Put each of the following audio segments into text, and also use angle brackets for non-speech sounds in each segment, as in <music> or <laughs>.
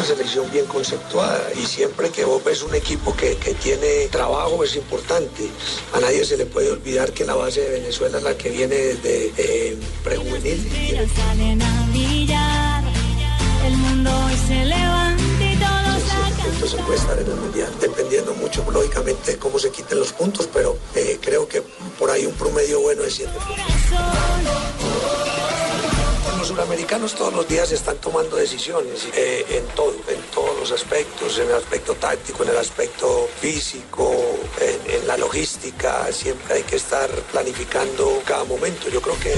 Una selección bien conceptuada y siempre que vos ves un equipo que, que, tiene trabajo es importante. A nadie se le puede olvidar que la base de Venezuela es la que viene desde eh, prejuvenil. Se puede estar en el mundial, dependiendo mucho lógicamente de cómo se quiten los puntos, pero eh, creo que por ahí un promedio bueno es 7 los suramericanos todos los días están tomando decisiones eh, en todo, en todos los aspectos, en el aspecto táctico, en el aspecto físico, en, en, la logística, siempre hay que estar planificando cada momento. Yo creo que...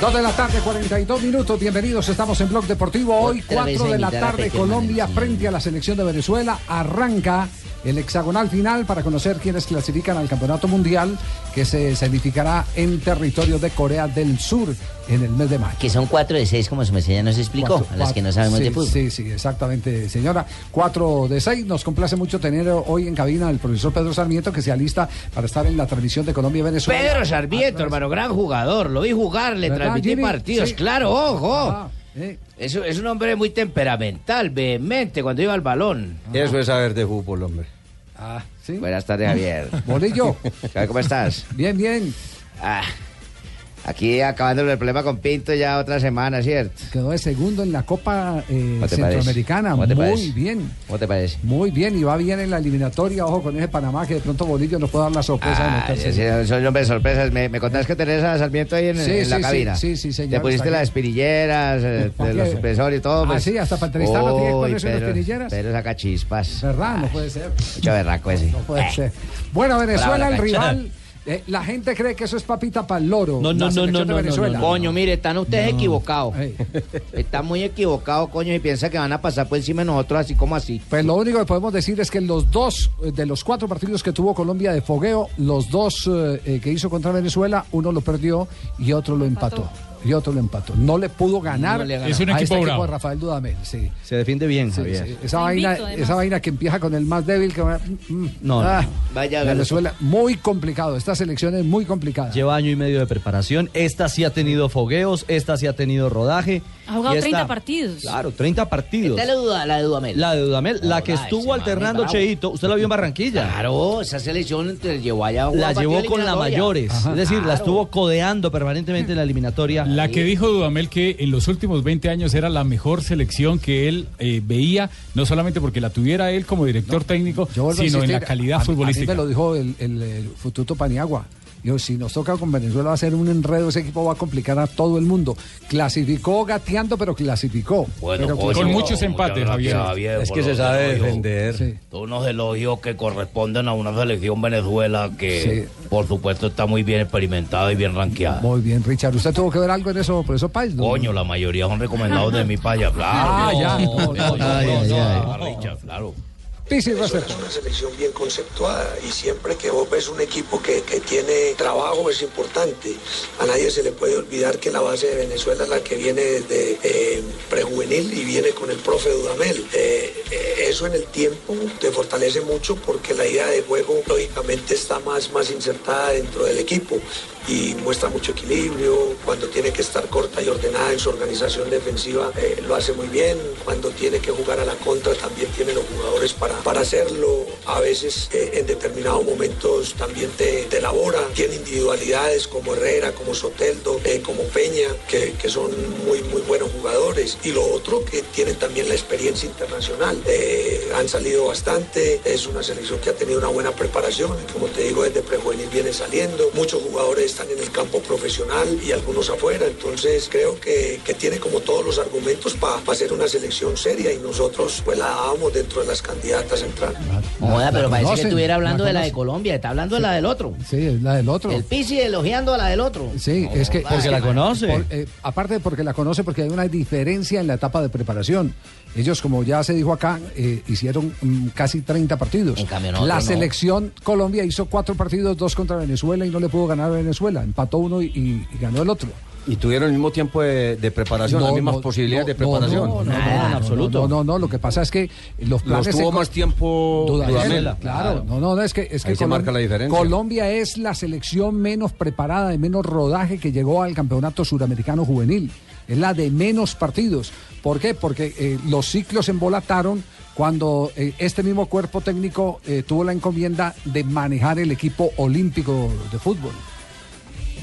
Dos de la tarde, 42 minutos. Bienvenidos, estamos en Blog Deportivo. Hoy, 4 de la tarde, Colombia frente a la selección de Venezuela. Arranca el hexagonal final para conocer quiénes clasifican al Campeonato Mundial que se significará en territorio de Corea del Sur en el mes de mayo. Que son cuatro de seis, como su ya nos explicó, Cuatro, a las que no sabemos sí, de fútbol. Sí, sí, exactamente, señora. Cuatro de seis. Nos complace mucho tener hoy en cabina al profesor Pedro Sarmiento, que se alista para estar en la transmisión de Colombia y Venezuela. Pedro Sarmiento, hermano, gran jugador. Lo vi jugar, le ¿Verdad, transmití Jimmy? partidos. Sí. Claro, ojo. Ah, eh. Es, es un hombre muy temperamental, vehemente cuando iba al balón. Eso es saber de fútbol, hombre. Ah, sí. Buenas tardes, Javier. Bolillo. ¿Cómo estás? Bien, bien. Ah, aquí acabando el problema con Pinto ya otra semana, ¿cierto? Quedó de segundo en la Copa eh, ¿Cómo te Centroamericana. Muy parece? bien. ¿Cómo te parece? Muy bien, y va bien en la eliminatoria. Ojo con ese Panamá que de pronto Bolillo nos puede dar la sorpresa Ah, sí, sí, soy hombre de sorpresas. Me, me contás que tenés a Sarmiento ahí en, Sí, en la sí, sí, cabina. sí, sí, señor, Te pusiste las aquí. espirilleras, eh, ¿Para de los supresores y todo. Ah, pues. sí, hasta para entrevistarlo tiene que Uy, ponerse unas Pedro- espinilleras. Pedro saca chispas. ¿Verdad? No puede ser. Mucho berraco ese. No puede Eh. ser. Bueno, Venezuela, Bravo, el la rival. Eh, la gente cree que eso es papita para el loro. No, no, no, no, no, no, Venezuela. Coño, mire, están ustedes equivocados. <laughs> Están muy equivocados, coño, y piensan que van a pasar por encima de nosotros así como así. Pues lo único que podemos decir es que los dos, eh, de los cuatro partidos que tuvo Colombia de fogueo, los dos eh, eh, que hizo contra Venezuela, uno lo perdió y otro lo empató. Y otro lo empató. No le pudo ganar No le a Es un este equipo equipo bravo. de Rafael Dudamel. Sí. Se defiende bien, Sí, Javier. sí. Esa, vaina, esa vaina que empieza con el más débil. Que, va- mm, No, no. ah, Vaya, Venezuela, muy complicado. Esta selección es muy complicada. Lleva año y medio de preparación. Esta sí ha tenido fogueos, esta sí ha tenido rodaje. Ha jugado Y esta- 30 partidos. Claro, 30 partidos. Esta es la, duda, la de Dudamel. La de Dudamel, la que estuvo man alternando. Cheito, usted la vio en Barranquilla. Claro, esa selección te llevó allá. a La llevó con la mayores, es decir, la estuvo codeando permanentemente en la eliminatoria. La que dijo Dudamel que en los últimos 20 años era la mejor selección que él eh, veía, no solamente porque la tuviera él como director técnico, sino en la calidad a- a mí futbolística. me lo dijo el, el, el Fututo Paniagua. Si nos toca con Venezuela va a ser un enredo, ese equipo va a complicar a todo el mundo. Clasificó gateando, pero clasificó. Bueno, Pero coño, Con muchos empates, gracias, Javier. Es que se sabe elogios. defender. Sí. Unos elogios que corresponden a una selección Venezuela que, Sí. por supuesto, está muy bien experimentada y bien ranqueada. Muy bien, Richard. ¿Usted tuvo que ver algo en eso, por eso país? no? Coño, la mayoría son recomendados de mi paya, claro. Ah, ya. No, Es una selección bien conceptuada y siempre que vos ves un equipo que, que tiene trabajo es importante. A nadie se le puede olvidar que la base de Venezuela es la que viene desde eh, prejuvenil y viene con el profe Dudamel. Eh, eh, eso en el tiempo te fortalece mucho porque la idea de juego lógicamente está más, más insertada dentro del equipo y muestra mucho equilibrio. Cuando tiene que estar corta y ordenada en su organización defensiva lo hace muy bien. Cuando tiene que jugar a la contra también tiene los jugadores para, para hacerlo. A veces eh, en determinados momentos también te, te elabora. Tiene individualidades como Herrera, como Soteldo, eh, como Peña, que, que son muy, muy buenos jugadores. Y lo otro que tienen también la experiencia internacional. Eh, han salido bastante, es una selección que ha tenido una buena preparación, como te digo, desde prejuvenil viene saliendo, muchos jugadores están en el campo profesional y algunos afuera, entonces creo que, que tiene como todos los argumentos para ser una selección seria y nosotros pues la dábamos dentro de las candidatas a entrar. Joda, pero La parece que estuviera hablando la de la de. Colombia, está hablando de la del otro. Sí, es la del otro. El Pisi elogiando a la del otro. Sí, es que Porque es que- la conoce. por- eh, aparte de porque la conoce, porque hay una diferencia en la etapa de preparación. Ellos, como ya se dijo acá, eh, hicieron mm, casi 30 partidos. nosotros la no. selección Colombia hizo cuatro partidos, dos contra Venezuela y no le pudo ganar a Venezuela. Empató uno y, y- y ganó el otro. Y tuvieron el mismo tiempo de, de preparación, las mismas posibilidades de preparación. No, no, no, No, no, no, lo que pasa es que los planes... tuvo se- más tiempo Dudamel, Dudamel. Claro, no, no, no, es que, es que Ahí se marca la diferencia. Colombia es la selección menos preparada, de menos rodaje que llegó al campeonato suramericano juvenil. Es la de menos partidos. ¿Por qué? Porque eh, los ciclos embolataron cuando eh, este mismo cuerpo técnico eh, tuvo la encomienda de manejar el equipo olímpico de fútbol.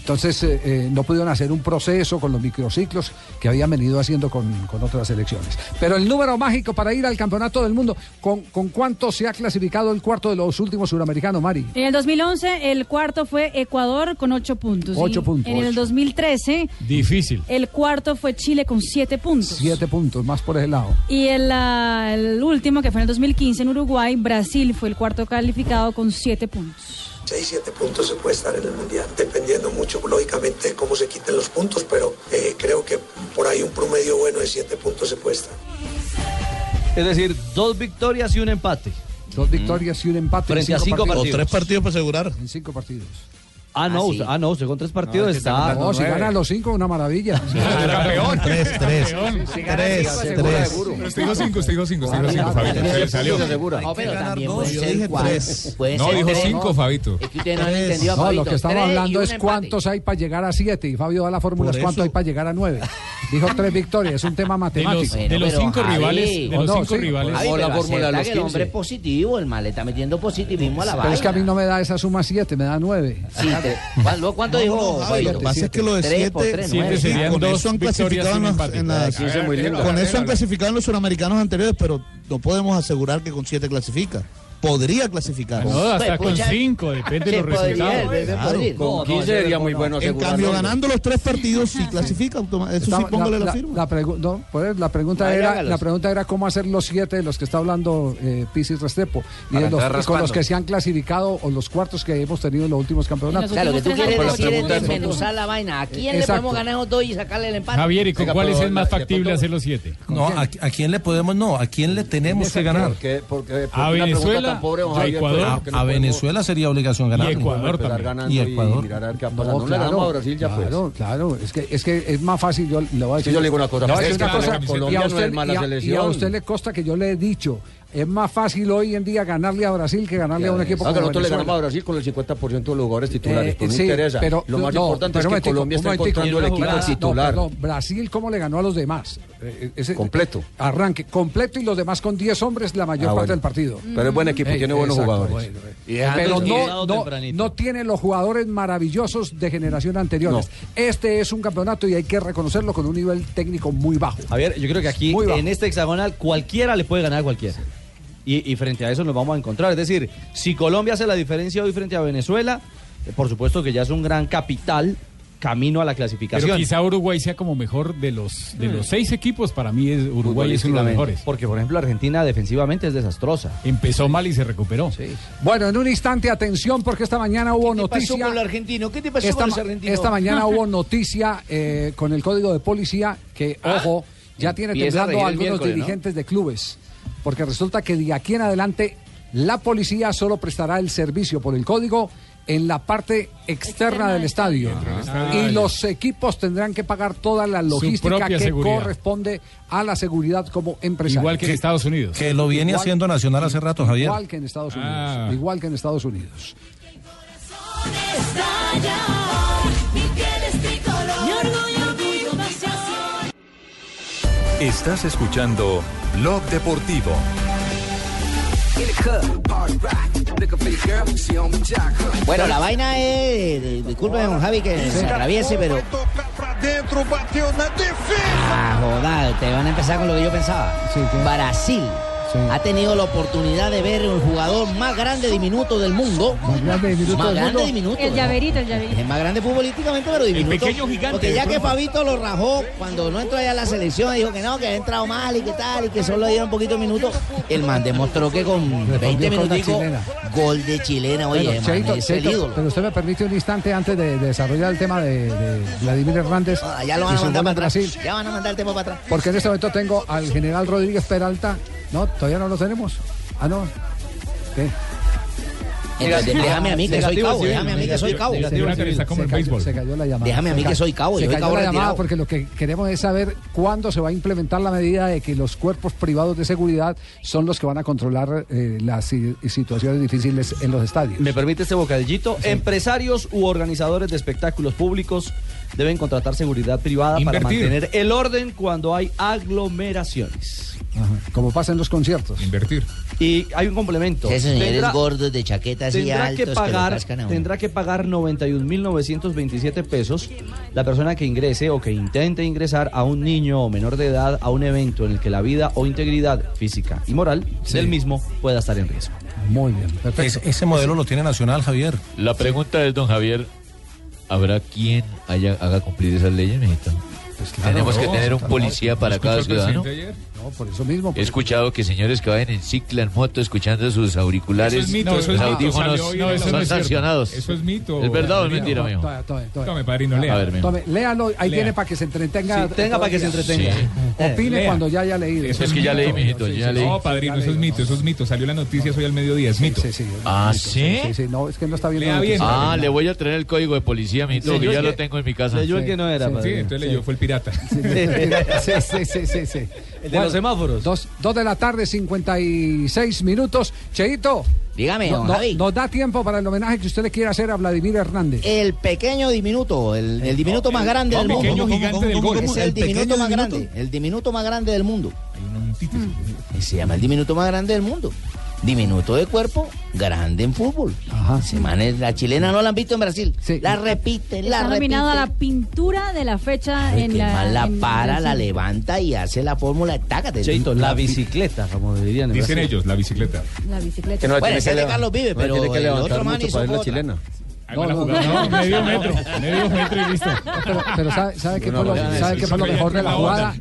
Entonces eh, eh, no pudieron hacer un proceso con los microciclos que habían venido haciendo con, con otras selecciones. Pero el número mágico para ir al campeonato del mundo, ¿con, con cuánto se ha clasificado el cuarto de los últimos suramericanos, Mari? En el 2011 el cuarto fue Ecuador con 8 puntos. Ocho Y puntos. En el 2013 Difícil. el cuarto fue Chile con 7 puntos. Siete puntos, más por ese lado. Y el, ah, el último, que fue en el 2015 en Uruguay, Brasil fue el cuarto calificado con 7 puntos. 6, 7 puntos se puede estar en el Mundial, dependiendo mucho, lógicamente, de cómo se quiten los puntos, pero eh, creo que por ahí un promedio bueno de 7 puntos se puede estar. Es decir, dos victorias y un empate. Dos victorias y un empate. en Frente a cinco partidos. O tres partidos para asegurar. En cinco partidos. Ah, no, Ah, usted, sí. ah, no, usted con tres partidos es que está. No, si gana los cinco, una maravilla. campeón. Tres, tres. Campeón. Tres, Tres, tres. tres. Pero usted dijo cinco, usted dijo cinco, usted dijo cinco, Fabito. Se salió. No, pero también puede ser dije tres. No, dijo cinco, Fabito. Es que ustedes no a No, Fabito. lo que y hablando es cuántos hay para llegar a siete. Y Fabio da la fórmula, cuánto hay para llegar a nueve. Dijo tres victorias, es un tema matemático. de los cinco rivales, de ¿O los no? cinco Sí. rivales. O la pero fórmula de los que el hombre 15. es positivo, el mal le está metiendo positivismo a la Pero vaina. es que a mí no me da esa suma siete, me da nueve. <laughs> ¿cuánto, cuánto No, dijo no, Javi, lo que Fabito? pasa es que lo de Tres por siete, tres, Siete nueve. serían con dos eso han clasificado en las- en con eso han clasificado en los suramericanos anteriores, pero no podemos asegurar que con siete clasifica. Podría clasificar. No, hasta Pues, con pucha, cinco, depende de los podría, resultados. Claro. Con No, no, 15 ese sería muy bueno En cambio, ganando los tres partidos, si clasifica, eso sí, póngale la, la, firma. la pregu- no, pues, la pregunta Ahí era hágalos. la pregunta era cómo hacer los siete de los que está hablando eh, Pizzi Restrepo y los, con los que se han clasificado o los cuartos que hemos tenido en los últimos campeonatos. Los Claro, que tú quieres decir es desmenuzar la vaina. ¿A quién le podemos ganar esos dos y sacarle el empate? Javier, ¿y con pero es más factible hacer los siete? No, ¿a, quién le podemos? No, ¿a quién le tenemos que ganar? Porque, porque, porque A Venezuela, tan pobre, don a Javier, Ecuador. pues, A, ¿por qué no a podemos- Venezuela sería obligación ganar. Y Ecuador también. Y y, Ecuador. mirar a ver qué va No, pasando. No, le ganamos a Brasil ya pues. claro, claro, es que, es que es más fácil, yo le voy a decir. yo le digo una cosa, le voy a es decir que una la cosa, camiseta- y a Colombia no es mala y a- Y a selección. usted le consta que yo le he dicho, es más fácil hoy en día ganarle a Brasil que ganarle a un equipo Ah, como nosotros le Venezuela. ganamos a Brasil con el 50% de los jugadores titulares, Eh, pues no sí, interesa. pero- lo más no, importante es que momentico, Colombia un está encontrando el equipo titular. No, perdón, Brasil, ¿cómo le ganó a los demás? Eh, ese- Completo. Arranque, completo y los demás con 10 hombres la mayor Ah, parte del partido. Pero es buen equipo, Eh, tiene buenos exacto, jugadores. bueno, eh. Pero no, no, no tiene los jugadores maravillosos de generación anteriores. Este es un campeonato y hay que reconocerlo con un nivel técnico muy bajo. Javier, yo creo que aquí, en este hexagonal, cualquiera le puede ganar a cualquiera. Y, y frente a eso nos vamos a encontrar. Es decir, si Colombia hace la diferencia hoy frente a Venezuela, eh, por supuesto que ya es un gran capital camino a la Pero clasificación. quizá Uruguay sea como mejor de los de los seis equipos. Para mí es, Uruguay es uno de los mejores. Porque, por ejemplo, Argentina defensivamente es desastrosa. Empezó mal y se recuperó. Bueno, en un instante, atención, porque esta mañana hubo ¿Qué pasó noticia. con el argentino? ¿Qué te pasó Esta, con ma- ese argentino? esta mañana <laughs> hubo noticia eh, con el código de policía que, ojo, ya tiene empieza a temblando a algunos dirigentes de clubes. Porque resulta que de aquí en adelante la policía solo prestará el servicio por el código en la parte externa del estadio. Y los equipos tendrán que pagar toda la logística que seguridad. corresponde a la seguridad como empresario. Igual que en Estados Unidos. Que lo viene Igual- haciendo Nacional hace rato, Javier. Igual que en Estados Unidos. Ah. Igual que en Estados Unidos. Estás escuchando Blog Deportivo. Bueno, la vaina es. Disculpe, don Javi, que se atraviese, pero. Ah, joda, te van a empezar con lo que yo pensaba. Brasil ha tenido la oportunidad de ver el jugador más grande diminuto del mundo. Más grande diminuto Más del grande mundo. diminuto. El llaverito, el llaverito. Es más grande futbolísticamente, pero diminuto. pequeño gigante Porque ya que. Fabito lo rajó cuando no entró allá a la selección, dijo que no, que ha entrado mal y que tal, y que solo le dieron un poquito de minutos. El man demostró que con 20 con la minuticos, gol de chilena, oye, Bueno, man, Cheito, es el ídolo. pero usted me permite un instante antes de, de desarrollar el tema de, de Vladimir Hernández. Ah, ya lo van a mandar para atrás. Brasil. Ya van a mandar el tema para atrás. Porque en este momento tengo al general Rodríguez Peralta. No, todavía no lo tenemos. Ah, no. ¿Qué? Entonces, déjame a mí que soy cabo, déjame a mí que soy cabo. Se, cayó, se cayó la llamada. Déjame a mí que soy cabo, Se cayó la llamada porque lo que queremos es saber cuándo se va a implementar la medida de que los cuerpos privados de seguridad son los que van a controlar eh, las si- situaciones difíciles en los estadios. ¿Me permite este bocadillito? Empresarios u organizadores de espectáculos públicos deben contratar seguridad privada para mantener el orden cuando hay aglomeraciones. Ajá, Como pasa en los conciertos. Invertir. Y hay un complemento. Esos señores Tendrá- gordos de chaqueta así tendrá altos que que lo pagar a uno. tendrá que pagar 91.927 pesos la persona que ingrese o que intente ingresar a un niño o menor de edad a un evento en el que la vida o integridad física y moral del mismo pueda estar en riesgo. Muy bien, Es- ese modelo lo tiene Nacional, Javier. La pregunta es, don Javier, ¿habrá quien haya, haga cumplir esas leyes, mijito? Tenemos que no, tener un policía para cada ciudadano. No, por eso mismo. He escuchado que señores que vayan en cicla, en moto, escuchando sus auriculares, Eso es mito, eso sus es mito, audífonos, No, eso son no es cierto. sancionados. Eso es mito. ¿Es verdad o es mentira, mijo? Tome, tome, tome. Tome, padrino, lea. A ver, mijo. Tome, léalo, ahí Lea. tiene para que se entretenga. Sí, tenga para que se entretenga. Sí. Opine Lea. cuando ya haya leído. Eso Es que ya leí, mijito, ya leí. No, padrino, eso es mito, eso es mito. Salió la noticia hoy al mediodía, es mito. Sí, sí. ¿Ah, Sí, sí? sí, no, es que no está bien. Ah, le voy a traer el código de policía, mijito, que ya lo tengo en mi casa. Leyó el que no era, Sí, entonces leyó, fue el pirata. Sí, sí, sí, sí, sí. El de los semáforos. Dos, dos de la tarde, 56 minutos. Cheito. Dígame, no- don no- Javi. nos da tiempo para el homenaje que usted le quiera hacer a Vladimir Hernández. El pequeño diminuto, el, el diminuto más grande del el mundo. pequeño gigante del gol. Es el, ¿El diminuto más diminuto? grande, el diminuto más grande del mundo. Hay una antítesis. Y se llama el diminuto más grande del mundo. Diminuto de cuerpo, grande en fútbol. Ajá. Ese man es- la chilena no la han visto en Brasil. Sí. La repiten, la Está a la pintura de la fecha Ay, en que la. la en para, la levanta y hace la fórmula. Tácate. Cheito, la bicicleta, como dirían en Dicen Brasil. ellos, la bicicleta. La bicicleta. Que no Bueno, tiene ese es de Carlos Vive, no pero tiene que el levantar otro man mucho hizo para ir la otra. chilena. No, no, no, No, medio metro, medio metro y listo. Pero, pero ¿sabe, sabe qué No, fue lo, sabe eso qué fue lo mejor de la jugada?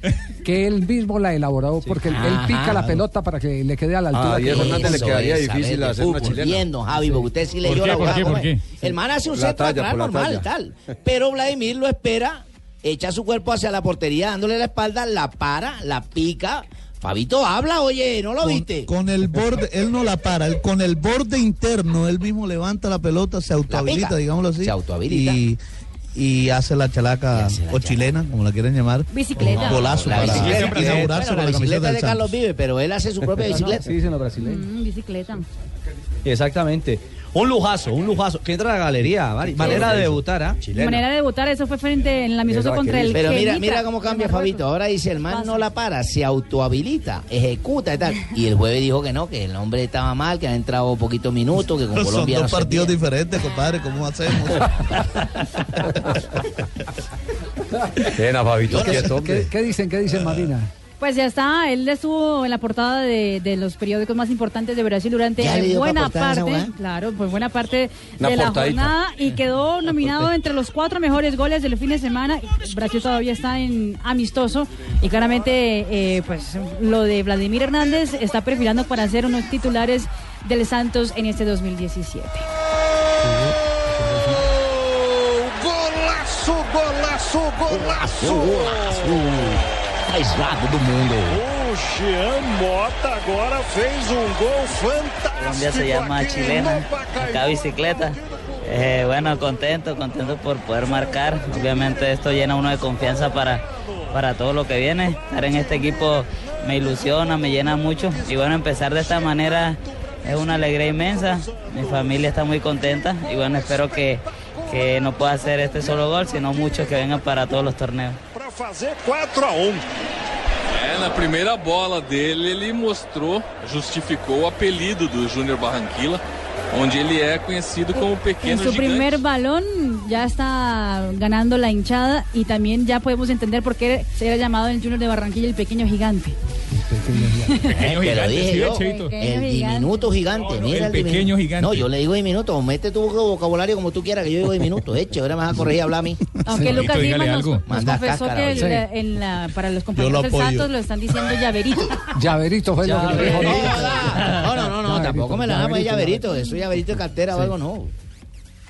Que él mismo la elaboró porque él, él pica Ajá. la pelota para que le quede a la altura. Ah, que- y eso Hernández le Eso quedaría es, difícil saber hacer una chilena. Bien, don Javi, porque usted sí ¿Por leyó la por jugada. qué, por ¿cómo es? qué? El man hace un centro atrás normal, tal. Pero Vladimir lo espera, echa su cuerpo hacia la portería, dándole la espalda, la para, la pica. Fabito habla, oye, ¿no lo Con, viste? con el borde, él no la para, él, con el borde interno, él mismo levanta la pelota, se autohabilita, digámoslo así. Se autohabilita. Y, y hace la chalaca Y hace la o chalaca. chilena, como la quieren llamar. Bicicleta. Un golazo La para bicicleta, Bueno, inaugurarse bueno, con la bicicleta del de Carlos. Vive, pero él hace su propia bicicleta. Sí, dicen los brasileños. Mm, bicicleta. Exactamente. Un lujazo, un lujazo. Que entra a la galería, Mari. manera de debutar, ¿ah? De manera de debutar, eso fue frente en el amistoso contra el Pero mira, mira cómo cambia. Fabito. Ahora dice el man no la para, se autohabilita, ejecuta y tal. Y el jueves dijo que no, que el hombre estaba mal, que ha entrado poquitos minutos, que con Son Colombia no dos partidos diferentes, compadre, ¿cómo hacemos? <laughs> Pena, Fabito, ¿Qué, qué dicen? ¿Qué dicen, Marina? Pues ya está, él estuvo en la portada de, de los periódicos más importantes de Brasil durante buena parte, claro, pues buena parte Una de la jornada y quedó nominado entre los cuatro mejores goles del fin de semana. Brasil todavía está en amistoso y claramente eh, pues lo de Vladimir Hernández está perfilando para ser unos titulares del Santos en este 2017. Golaço, golaço, golaço! Mais do mundo. O Jean Mota agora fez um gol fantástico. Colombia se llama chilena, acá bicicleta. Eh, bueno, contento, contento por poder marcar. Obviamente esto llena uno de confianza para, para todo lo que viene. Estar en este equipo me ilusiona, me llena mucho. Y bueno, empezar de esta manera es una alegría inmensa. Mi familia está muy contenta y bueno, espero que, que no pueda hacer este solo gol, sino muchos que vengan para todos los torneos. Para fazer 4 a 1. É, na primeira bola dele, ele mostrou, justificou o apelido do Júnior Barranquilla, onde ele é conhecido como En Pequeno su Gigante. primer balón ya está ganando la hinchada y también ya podemos entender por qué se era llamado el Junior de Barranquilla el pequeño gigante. Te lo dije ¿sí yo. El diminuto gigante. mira el pequeño gigante. No, yo le digo diminuto. Mete tu vocabulario como tú quieras, que yo digo diminuto. <laughs> Eche, ahora me vas a corregir y hablar a mí. Aunque Lucas Lima nos, nos Manda confesó cáscara, que el- oye. en la- para los compañeros lo del. Santos lo están diciendo llaverito. Llaverito fue lo que dijo. No, no, no, no, tampoco me la damos de llaverito. Eso llaverito de cartera o algo, no.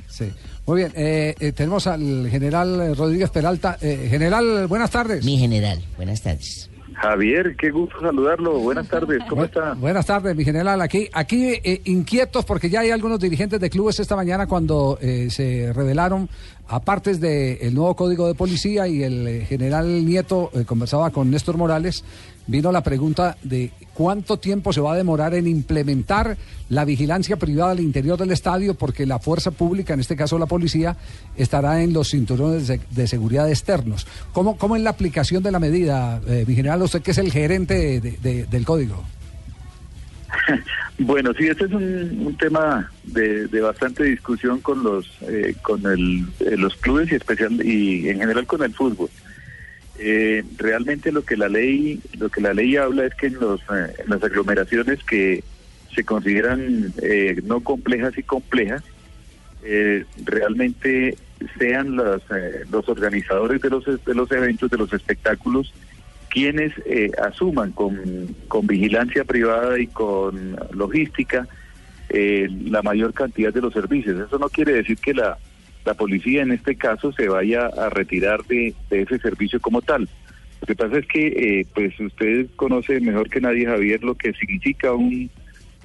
Sí. Muy bien, eh, eh, tenemos al general Rodríguez Peralta. Eh, general, buenas tardes. Mi general, buenas tardes. Javier, qué gusto saludarlo. Buenas tardes, ¿cómo está? Buenas tardes, mi general. Aquí, aquí eh, inquietos porque ya hay algunos dirigentes de clubes esta mañana cuando eh, se revelaron, aparte del nuevo código de policía y el eh, general Nieto eh, conversaba con Néstor Morales, vino la pregunta de cuánto tiempo se va a demorar en implementar la vigilancia privada al interior del estadio porque la fuerza pública, en este caso la policía, estará en los cinturones de, de seguridad externos. ¿Cómo, ¿Cómo es la aplicación de la medida, eh, mi general, usted que es el gerente de- de- del código? <laughs> Bueno, sí, este es un, un tema de, de bastante discusión con los eh, con el, eh, los clubes y especial y en general con el fútbol. Eh, realmente lo que la ley lo que la ley habla es que en los eh, las aglomeraciones que se consideran eh, no complejas y complejas eh, realmente sean los eh, los organizadores de los de los eventos de los espectáculos quienes asuman con, con vigilancia privada y con logística la mayor cantidad de los servicios. Eso no quiere decir que la, la policía en este caso se vaya a retirar de, de ese servicio como tal. Lo que pasa es que, eh, pues usted conoce mejor que nadie, Javier, lo que significa un,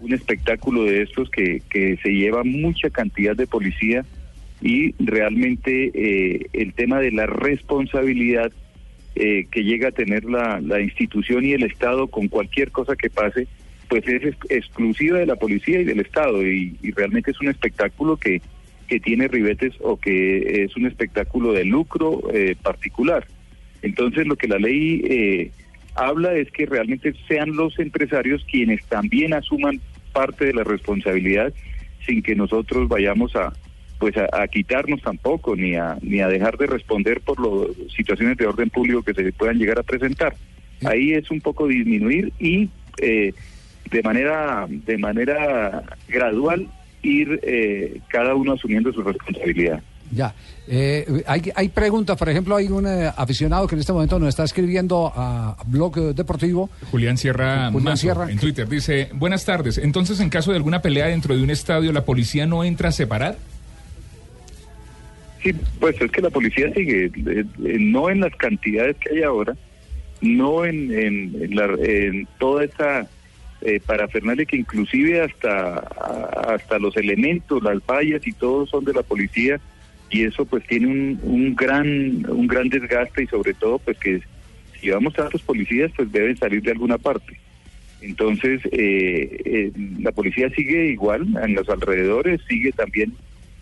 un espectáculo de estos que, que se lleva mucha cantidad de policía y realmente eh, el tema de la responsabilidad eh, que llega a tener la, la institución y el Estado con cualquier cosa que pase, pues es ex- exclusiva de la policía y del Estado y realmente es un espectáculo que, que tiene ribetes o que es un espectáculo de lucro eh, particular. Entonces lo que la ley eh, habla es que realmente sean los empresarios quienes también asuman parte de la responsabilidad sin que nosotros vayamos a pues a, quitarnos tampoco ni a ni a dejar de responder por las situaciones de orden público que se puedan llegar a presentar. Ahí es un poco disminuir y eh, de manera de manera gradual ir eh, cada uno asumiendo su responsabilidad. Ya. Eh, hay, hay preguntas, por ejemplo, hay un eh, aficionado que en este momento nos está escribiendo a Blog Deportivo. Julián Sierra Julián Mazo, Sierra. en Twitter dice, buenas tardes, entonces en caso de alguna pelea dentro de un estadio, ¿la policía no entra a separar? Sí, pues es que la policía sigue, eh, eh, no en las cantidades que hay ahora, no en, en, en la- en toda esa eh, parafernalia que inclusive hasta, hasta los elementos, las vallas y todo son de la policía y eso pues tiene un, un gran un gran desgaste y sobre todo pues que si llevamos tantos policías pues deben salir de alguna parte. Entonces, eh, eh, la policía sigue igual en los alrededores, sigue también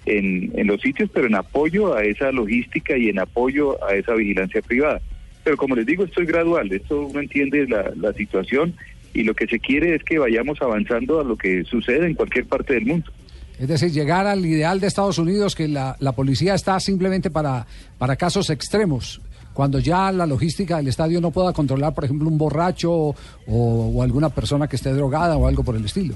en, en los sitios, pero en apoyo a esa logística y en apoyo a esa vigilancia privada. Pero como les digo, esto es gradual, esto uno entiende la, la situación y lo que se quiere es que vayamos avanzando a lo que sucede en cualquier parte del mundo. Es decir, llegar al ideal de Estados Unidos, que la, la policía está simplemente para, para casos extremos. Cuando ya la logística del estadio no pueda controlar, por ejemplo, un borracho o, o alguna persona que esté drogada o algo por el estilo.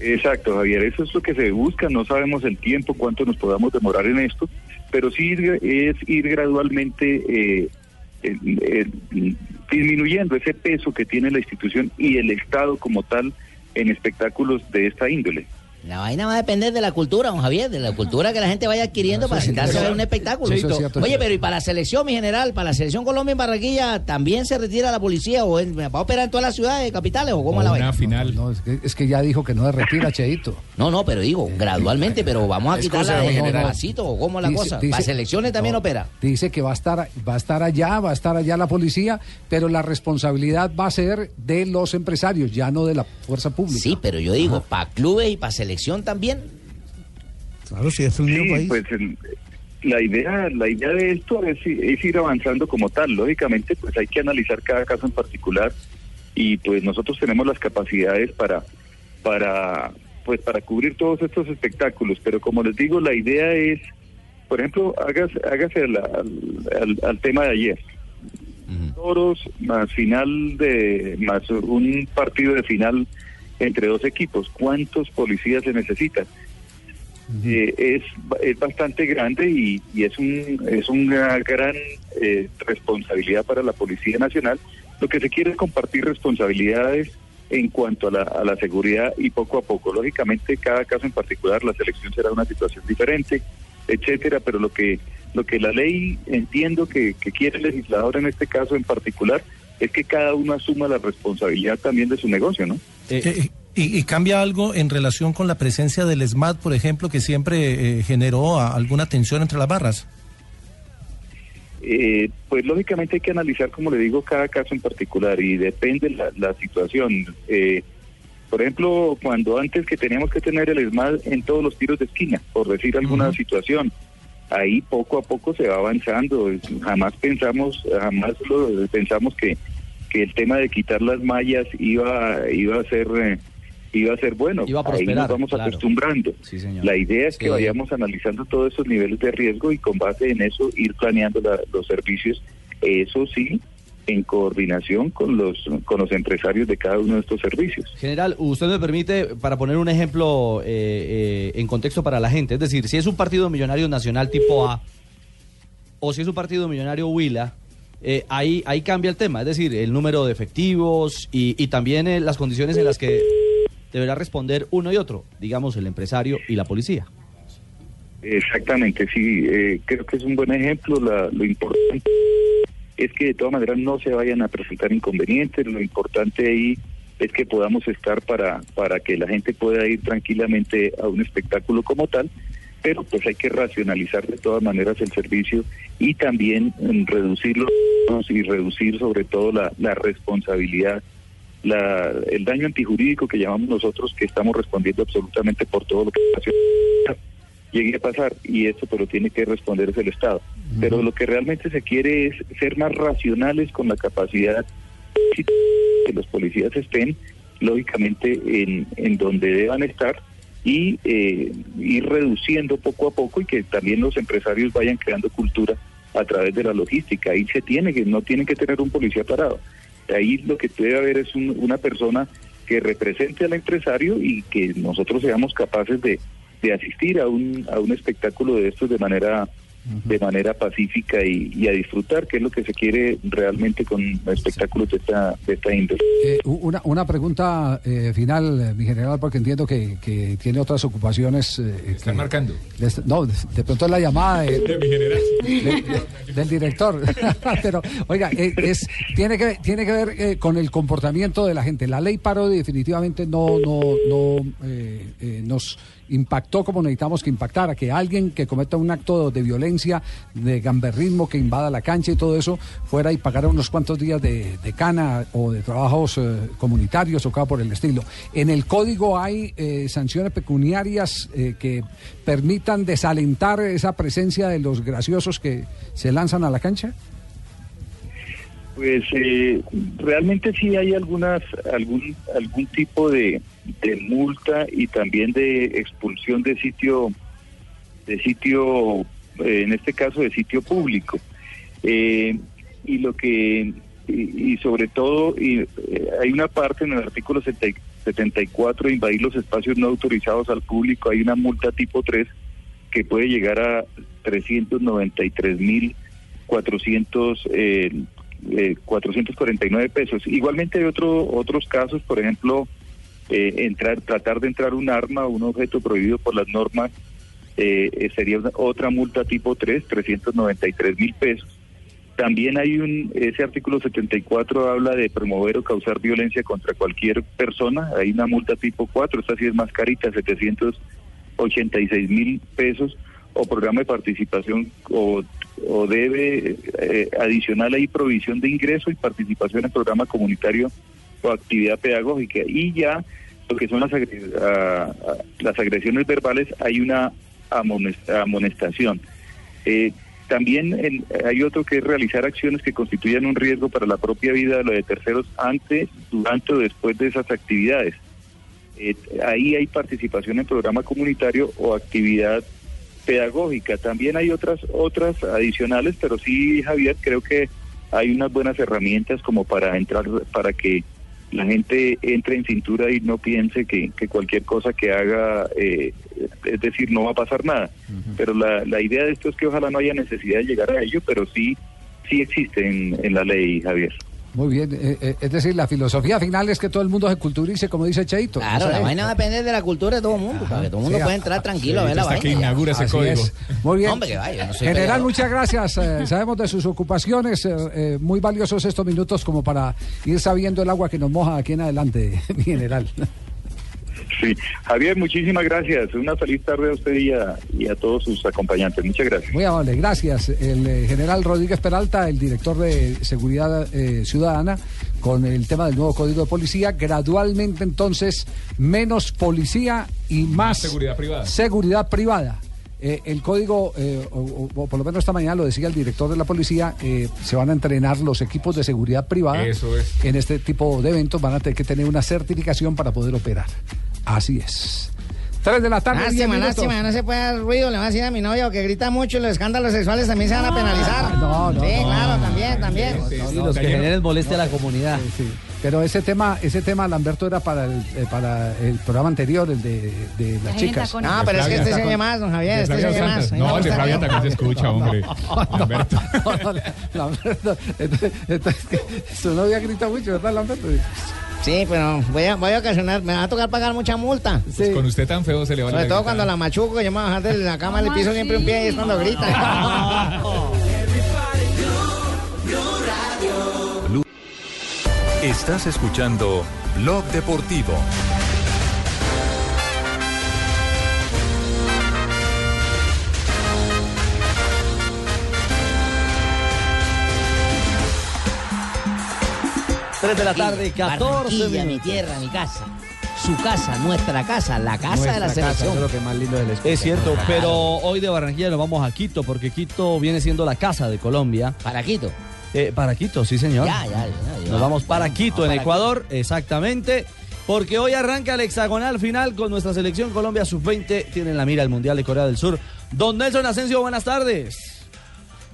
Exacto, Javier, eso es lo que se busca, no sabemos el tiempo, cuánto nos podamos demorar en esto, pero sí es ir gradualmente eh, eh, eh, disminuyendo ese peso que tiene la institución y el Estado como tal en espectáculos de esta índole. La vaina va a depender de la cultura, don Javier, de la cultura que la gente vaya adquiriendo para sentarse a ver un espectáculo. Oye, pero y para la selección, mi general, para la selección Colombia en Barranquilla, ¿también se retira la policía o va a operar en todas las ciudades capitales o cómo es la vaina? final. No, es, que, es que ya dijo que no se retira, Cheito. No, no, pero digo, gradualmente, pero vamos a quitarla de no, no, no. pasito o cómo es la Dice- cosa. dice- para selecciones también no, opera. Dice que va a estar va a estar allá, va a estar allá la policía, pero la responsabilidad va a ser de los empresarios, ya no de la fuerza pública. Sí, pero yo digo, para clubes y para selección también. Claro, si es un Sí, mismo país. pues el- la idea la idea de esto es, es ir avanzando como tal. Lógicamente, pues hay que analizar cada caso en particular y pues nosotros tenemos las capacidades para para pues para cubrir todos estos espectáculos. Pero como les digo, la idea es, por ejemplo, hágase, hágase la- al, al- al tema de ayer. toros más final de más un partido de final entre dos equipos. ¿Cuántos policías se necesitan? Eh, es, es bastante grande y, y es un es una gran eh, responsabilidad para la Policía Nacional. Lo que se quiere es compartir responsabilidades en cuanto a la, a la seguridad y poco a poco. Lógicamente, cada caso en particular, la selección será una situación diferente, etcétera, pero lo que lo que la ley entiendo que, que quiere el legislador en este caso en particular es que cada uno asuma la responsabilidad también de su negocio, ¿no? Eh, y, y cambia algo en relación con la presencia del SMAT, por ejemplo, que siempre eh, generó a- alguna tensión entre las barras. Eh, pues lógicamente hay que analizar, como le digo, cada caso en particular y depende la, la situación. Eh, por ejemplo, cuando antes que teníamos que tener el ESMAD en todos los tiros de esquina, por decir alguna situación, ahí poco a poco se va avanzando. Jamás pensamos, jamás lo, pensamos que, que el tema de quitar las mallas iba, iba a ser... eh, iba a ser bueno, Iba a ahí nos vamos claro. acostumbrando. Sí. La idea es que vayamos analizando todos esos niveles de riesgo y con base en eso ir planeando la- los servicios, eso sí, en coordinación con los con los empresarios de cada uno de estos servicios. General, usted me permite, para poner un ejemplo eh, eh, en contexto para la gente, es decir, si es un partido millonario nacional tipo A o si es un partido millonario Huila, eh, ahí, ahí cambia el tema, es decir, el número de efectivos y, y también eh, las condiciones en las que deberá responder uno y otro, digamos el empresario y la policía. Exactamente, sí, eh, creo que es un buen ejemplo. La- lo importante es que de todas maneras no se vayan a presentar inconvenientes. Lo importante ahí es que podamos estar para, para que la gente pueda ir tranquilamente a un espectáculo como tal, pero pues hay que racionalizar de todas maneras el servicio y también mm, reducirlo y reducir sobre todo la, la responsabilidad la, el daño antijurídico que llamamos nosotros, que estamos respondiendo absolutamente por todo lo que pasa, llegue a pasar, y esto pero tiene que responder es el Estado. Pero lo que realmente se quiere es ser más racionales con la capacidad que los policías estén, lógicamente, en, en donde deban estar y eh, ir reduciendo poco a poco y que también los empresarios vayan creando cultura a través de la logística. Ahí se tiene que, no tienen que tener un policía parado. Ahí lo que debe haber es un- una persona que represente al empresario y que nosotros seamos capaces de, de asistir a un, a un espectáculo de estos de manera de manera pacífica y, y a disfrutar, que es lo que se quiere realmente con espectáculos de esta, de esta índole. Eh, una, una pregunta eh, final, eh, mi general, porque entiendo que, que tiene otras ocupaciones. eh, Están que- marcando. este- no, de, de pronto es la llamada de- De <laughs> mi general. de- de- del director. <laughs> Pero, oiga, eh, es, tiene, que, tiene que ver eh, con el comportamiento de la gente. La ley paro definitivamente no, no, no eh, eh, nos impactó como necesitamos que impactara, que alguien que cometa un acto de violencia, de gamberrismo, que invada la cancha y todo eso, fuera y pagara unos cuantos días de, cana o de trabajos eh, comunitarios o cada por el estilo. En el código hay eh, sanciones pecuniarias eh, que permitan desalentar esa presencia de los graciosos que se lanzan a la cancha. Pues eh, realmente sí hay algunas algún algún tipo de, de multa y también de expulsión de sitio de sitio eh, en este caso de sitio público. Eh, y lo que y, sobre todo y, eh, hay una parte en el artículo 70 74 de invadir los espacios no autorizados al público hay una multa tipo 3 que puede llegar a 393 mil 400 eh, eh, 449 pesos. Igualmente hay otro, otros casos, por ejemplo, eh, entrar, tratar de entrar un arma un objeto prohibido por las normas eh, eh, sería otra multa tipo 3, 393 mil pesos. También hay un, ese artículo 74 habla de promover o causar violencia contra cualquier persona, hay una multa tipo 4, esta sí es más carita, 786 mil pesos, o programa de participación, o, debe eh, adicional ahí provisión de ingreso y participación en programa comunitario o actividad pedagógica. Y ya lo que son las, agre- ah, ah, las agresiones verbales, hay una amones- amonestación. Eh, también en- hay otro que es realizar acciones que constituyan un riesgo para la propia vida de los de terceros antes, durante o después de esas actividades. Eh, ahí hay participación en programa comunitario o actividad pedagógica. También hay otras otras adicionales, pero sí, Javier, creo que hay unas buenas herramientas como para entrar, para que la gente entre en cintura y no piense que, que cualquier cosa que haga, eh, es decir, no va a pasar nada. Pero la, la idea de esto es que ojalá no haya necesidad de llegar a ello, pero sí, sí existe en, en la ley, Javier. Muy bien, eh, eh, es decir, la filosofía final es que todo el mundo se culturice, como dice Cheito. Claro, la vaina depende de la cultura de todo el mundo, para que todo el mundo sí, pueda entrar tranquilo a ver la vaina. que inaugure ese código. es. Muy bien. Hombre, que vaya, no General, peleador. muchas gracias. Eh, <laughs> sabemos de sus ocupaciones. eh, muy valiosos estos minutos como para ir sabiendo el agua que nos moja aquí en adelante, <laughs> mi general. Sí, Javier, muchísimas gracias. Una feliz tarde a usted y a, y a todos sus acompañantes. Muchas gracias. Muy amable, gracias. El eh, general Rodríguez Peralta, el director de Seguridad eh, Ciudadana, con el tema del nuevo código de policía. Gradualmente, entonces, menos policía y más, seguridad privada. seguridad privada. Eh, el código, eh, o, o- o por lo menos esta mañana lo decía el director de la policía, eh, se van a entrenar los equipos de seguridad privada. Eso es. En este tipo de eventos van a tener que tener una certificación para poder operar. Así es. Tres de la tarde. Lástima, lástima, no se puede dar ruido, le va a decir a mi novia que grita mucho y los escándalos sexuales también se van a penalizar. No, no, Sí, no. claro, también, también. Y los que generen molestia a la comunidad. Sí, sí. Pero ese tema, ese tema, Lamberto, era para el, eh, para el programa anterior, el de, de las chicas. No, pero es que este se oye más, don Javier, este se oye más. No, el de Flavia también se escucha, hombre. Lamberto. <laughs> Lamberto, entonces, entonces, <laughs> su novia grita mucho, ¿verdad, Lamberto? Sí, pero voy a, voy a ocasionar, me va a tocar pagar mucha multa. Pues con usted tan feo se le va Sobre todo cuando la machuco, yo me voy a bajar de la cama del piso siempre un pie y es cuando grita. Estás escuchando Blog Deportivo. Tres de la tarde, 14 Barranquilla, mi minutos. tierra, mi casa. Su casa, nuestra casa, la casa de la casa, selección. eso es lo que más lindo del Es cierto, pero hoy de Barranquilla nos vamos a Quito, porque Quito viene siendo la casa de Colombia. ¿Para Quito? Eh, para Quito, sí, señor. Ya, ya, ya, ya. Nos vamos para Quito, en para Ecuador, exactamente. Porque hoy arranca el hexagonal final con nuestra selección Colombia Sub-20. Tienen la mira el Mundial de Corea del Sur. Don Nelson Asensio, buenas tardes.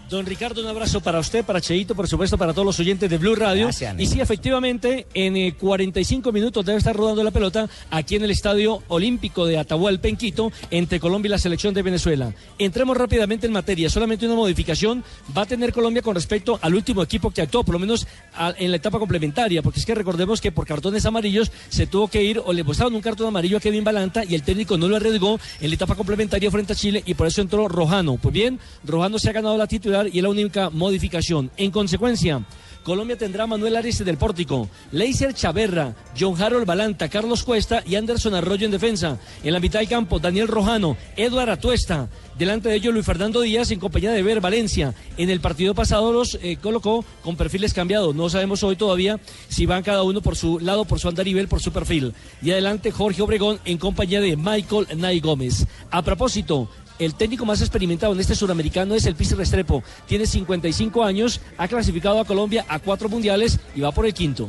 Don Ricardo, un abrazo para usted, para Cheito, por supuesto, para todos los oyentes de Blue Radio. Gracias, y sí, efectivamente, en eh, 45 minutos debe estar rodando la pelota aquí en el Estadio Olímpico de Atahualpa, en Quito, entre Colombia y la selección de Venezuela. Entremos rápidamente en materia. Solamente una modificación va a tener Colombia con respecto al último equipo que actuó, por lo menos a- en la etapa complementaria, porque es que recordemos que por cartones amarillos se tuvo que ir o le mostraron un cartón amarillo a Kevin Balanta y el técnico no lo arriesgó en la etapa complementaria frente a Chile y por eso entró Rojano. Pues bien, Rojano se ha ganado la titular y es la única modificación. En consecuencia, Colombia tendrá a Manuel Arias del Pórtico, Leiser Chaverra, John Harold Balanta, Carlos Cuesta y Anderson Arroyo en defensa. En la mitad del campo, Daniel Rojano, Eduard Atuesta. Delante de ellos, Luis Fernando Díaz en compañía de Ver Valencia. En el partido pasado los eh, colocó con perfiles cambiados. No sabemos hoy todavía si van cada uno por su lado, por su andarivel, por su perfil. Y adelante, Jorge Obregón en compañía de Michael Nay Gómez. A propósito, el técnico más experimentado en este suramericano es el Pizzi Restrepo. Tiene 55 años, ha clasificado a Colombia a cuatro mundiales y va por el quinto.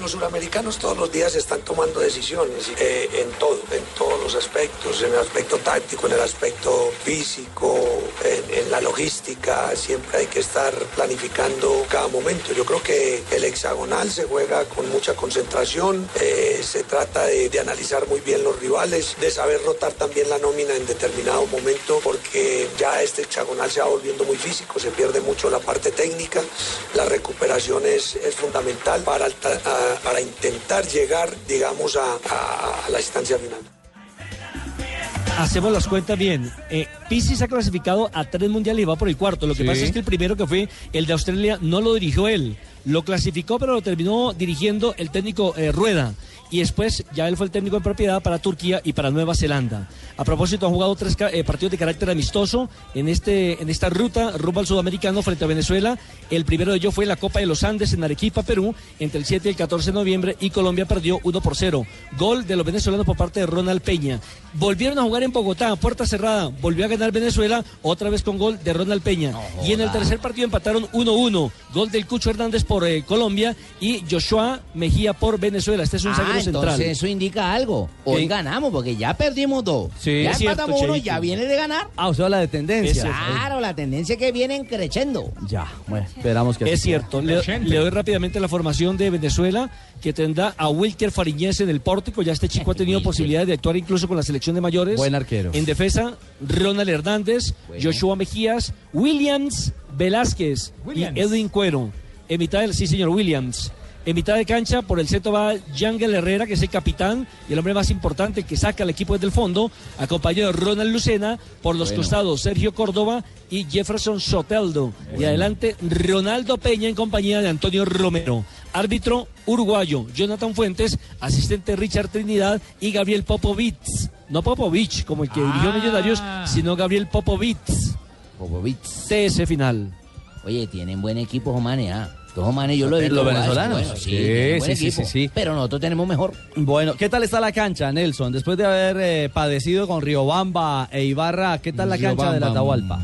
Los suramericanos todos los días están tomando decisiones eh, en todo, en todos los aspectos, en el aspecto táctico, en el aspecto físico, en, la logística, siempre hay que estar planificando cada momento. Yo creo que el hexagonal se juega con mucha concentración, eh, se trata de, analizar muy bien los rivales, de saber rotar también la nómina en determinado momento, porque ya este hexagonal se va volviendo muy físico, se pierde mucho la parte técnica, la recuperación es, fundamental para, para intentar llegar, digamos, a, a- a la instancia final. Hacemos las cuentas bien. Eh, Pizzi se ha clasificado a tres mundiales y va por el cuarto. Lo que Sí. pasa es que el primero que fue el de Australia no lo dirigió él. Lo clasificó, pero lo terminó dirigiendo el técnico eh, Rueda. Y después ya él fue el técnico en propiedad para Turquía y para Nueva Zelanda. A propósito, han jugado tres eh, partidos de carácter amistoso en, este, en esta ruta rumbo al sudamericano frente a Venezuela. El primero de ellos fue en la Copa de los Andes en Arequipa, Perú, entre el 7 y el 14 de noviembre. Y Colombia perdió 1 por 0. Gol de los venezolanos por parte de Ronald Peña. Volvieron a jugar jugar en Bogotá, puerta cerrada. Volvió a ganar Venezuela, otra vez con gol de Ronald Peña. y en el tercer partido empataron 1-1. Gol del Cucho Hernández por eh, Colombia y Joshua Mejía por Venezuela. Este es un Ah, entonces eso indica algo. Hoy ¿Qué? ganamos porque ya perdimos dos. Sí. ya Es cierto, empatamos uno y ya viene de ganar. Ah, usted habla de tendencia. Claro, la tendencia que vienen creciendo. Ya, bueno, esperamos que Es sea. cierto. Le, le doy rápidamente la formación de Venezuela, que tendrá a Wilker Fariñez en el pórtico. Ya este chico ha tenido posibilidad de actuar incluso con la selección de mayores. Buen arquero. En defensa, Ronald Hernández, Joshua Mejías, Williams Velázquez Williams. y Edwin Cuero. En mitad del, sí, señor, Williams. En mitad de cancha, por el centro va Yangel Herrera, que es el capitán y el hombre más importante, que saca al equipo desde el fondo, acompañado de Ronald Lucena, por los Bueno. costados Sergio Córdoba y Jefferson Soteldo. Y adelante Ronaldo Peña en compañía de Antonio Romero. Árbitro uruguayo, Jonathan Fuentes, asistente Richard Trinidad y Gabriel Popovich. No Popovich, como el que dirigió Ah. Millonarios, sino Gabriel Popovich. Popovich. TS final. Oye, tienen buen equipo, Jomane, Los Jomane yo lo he Los visto. jugar, venezolanos. bueno, sí, Sí, tienen buen sí, sí, equipo, sí, sí. Pero nosotros tenemos mejor. Bueno, ¿qué tal está la cancha, Nelson? Después de haber eh, padecido con Riobamba e Ibarra, ¿qué tal la cancha de la Atahualpa?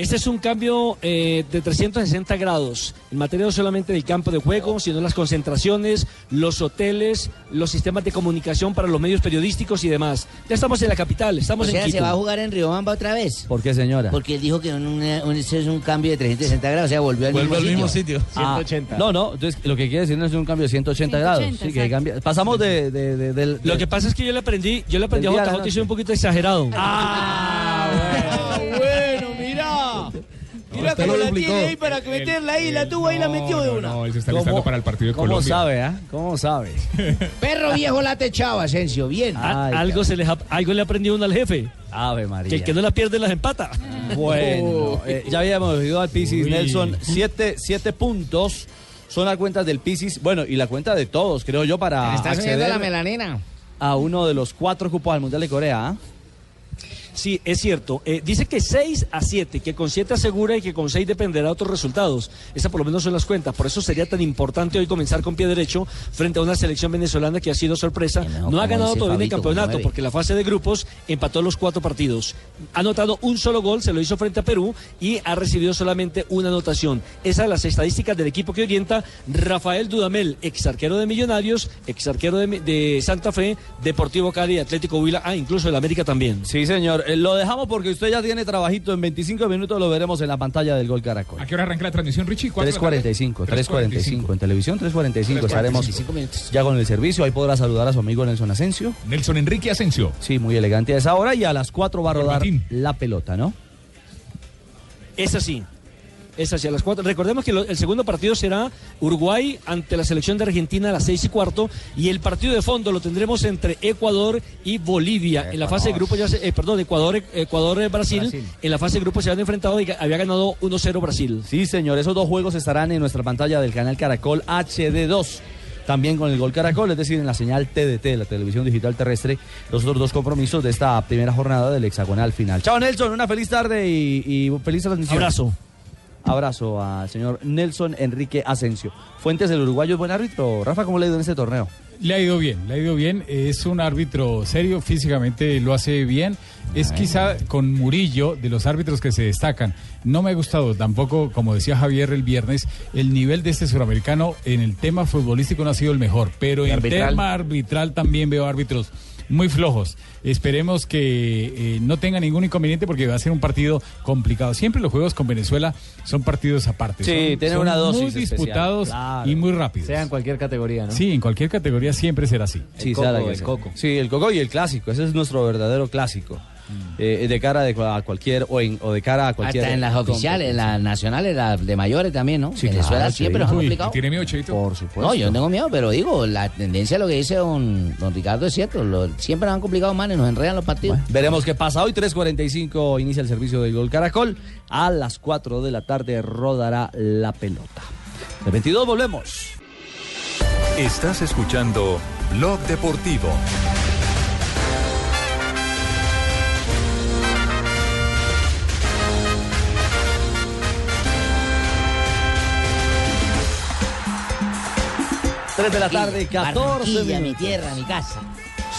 Este es un cambio eh, de 360 grados en materia no solamente del campo de juego, sino las concentraciones, los hoteles, los sistemas de comunicación para los medios periodísticos y demás. Ya estamos en la capital, estamos o sea, en Quito. se va a jugar en Riobamba otra vez. ¿Por qué, señora? Porque él dijo que un, un- ese es un cambio de 360 grados, o sea, volvió al mismo sitio. Ah, no, no, entonces lo que quiere decir no es un cambio de 180, grados. 180, Sí, que cambia. Pasamos de, de- de- del- Lo que pasa es que yo le aprendí, yo le aprendí a JJ y soy un poquito exagerado. bueno, Usted cómo lo la tiene ahí para que meterla ahí, la tuvo ahí, la metió de una. No, él se está listando para el partido de ¿Cómo Colombia. sabe, ah? ¿Cómo sabe? <laughs> Perro viejo la techaba, Asensio, bien. A- algo, se les, ap- algo le aprendió uno al jefe. Ave María. Que el que no la pierde las empata. Bueno, <laughs> eh, ya habíamos ido al Pisis, Uy. Nelson. Siete, siete puntos son las cuentas del Pisis. Bueno, y la cuenta de todos, creo yo, para está acceder la melanina. a uno de los cuatro cupos al Mundial de Corea. ¿ah? Sí, es cierto. Eh, dice que 6 a 7, que con 7 asegura y que con 6 dependerá de otros resultados. Esas por lo menos son las cuentas. Por eso sería tan importante hoy comenzar con pie derecho frente a una selección venezolana que ha sido sorpresa. No ha ganado todavía en el Fabito, campeonato porque la fase de grupos empató los cuatro partidos. Ha anotado un solo gol, se lo hizo frente a Perú y ha recibido solamente una anotación. Esas son las estadísticas del equipo que orienta Rafael Dudamel, ex arquero de Millonarios, ex arquero de, de Santa Fe, Deportivo Cali, Atlético Huila, ah, incluso el América también. Sí, señor. Eh, lo dejamos porque usted ya tiene trabajito. En 25 minutos lo veremos en la pantalla del Gol Caracol. ¿A qué hora arranca la transmisión, Richie? ¿Cuatro de la tarde? 3.45, 3.45. En televisión 3.45 estaremos 3:45 ya con el servicio. Ahí podrá saludar a su amigo Nelson Asensio. Nelson Enrique Asensio. Sí, muy elegante a esa hora. Y a las 4 va a rodar la pelota, ¿no? Es así. Es así, a las cuatro. Recordemos que lo- el segundo partido será Uruguay ante la selección de Argentina a las seis y cuarto. Y el partido de fondo lo tendremos entre Ecuador y Bolivia. En la fase de grupo ya se, eh, perdón, Ecuador, Ecuador eh, Brasil. Brasil. En la fase de grupo se han enfrentado y había ganado 1-0 Brasil. Sí, señor. Esos dos juegos estarán en nuestra pantalla del canal Caracol HD2. También con el Gol Caracol, es decir, en la señal TDT, la televisión digital terrestre, los otros dos compromisos de esta primera jornada del hexagonal final. Chao, Nelson, una feliz tarde y, y feliz transmisión. Abrazo. Abrazo al señor Nelson Enrique Asensio. Fuentes del Uruguayo es buen árbitro. Rafa, ¿cómo le ha ido en este torneo? Le ha ido bien, le ha ido bien. Es un árbitro serio, físicamente lo hace bien. Es quizá con Murillo de los árbitros que se destacan. No me ha gustado tampoco, como decía Javier el viernes, el nivel de este suramericano en el tema futbolístico no ha sido el mejor, pero ¿Y en arbitral? tema arbitral también veo árbitros muy flojos. Esperemos que eh, no tenga ningún inconveniente porque va a ser un partido complicado. Siempre los juegos con Venezuela son partidos aparte. Sí, son, tiene son una dosis muy especial. disputados Claro. y muy rápidos. Sea en cualquier categoría, ¿no? Sí, en cualquier categoría siempre será así. Sí, sea la que sea. Sí, el coco y el clásico. Ese es nuestro verdadero clásico. Eh, de cara a cualquier o, en- o de cara a cualquier. Hasta en las oficiales, en las nacionales, las de mayores también, ¿no? Sí, Venezuela claro, siempre nos ha Uy, complicado. ¿Tiene miedo, Cheito? Por supuesto. No, yo no tengo miedo, pero digo, la tendencia a lo que dice don, don Ricardo es cierto. lo- siempre nos han complicado más y nos enredan los partidos. Veremos qué pasa. Hoy 3.45 inicia el servicio del Gol Caracol. A las 4 de la tarde rodará la pelota. De 22 volvemos. Estás escuchando Blog Deportivo. Tres de la tarde, 14 Barranquilla, mi minutos. tierra, mi casa.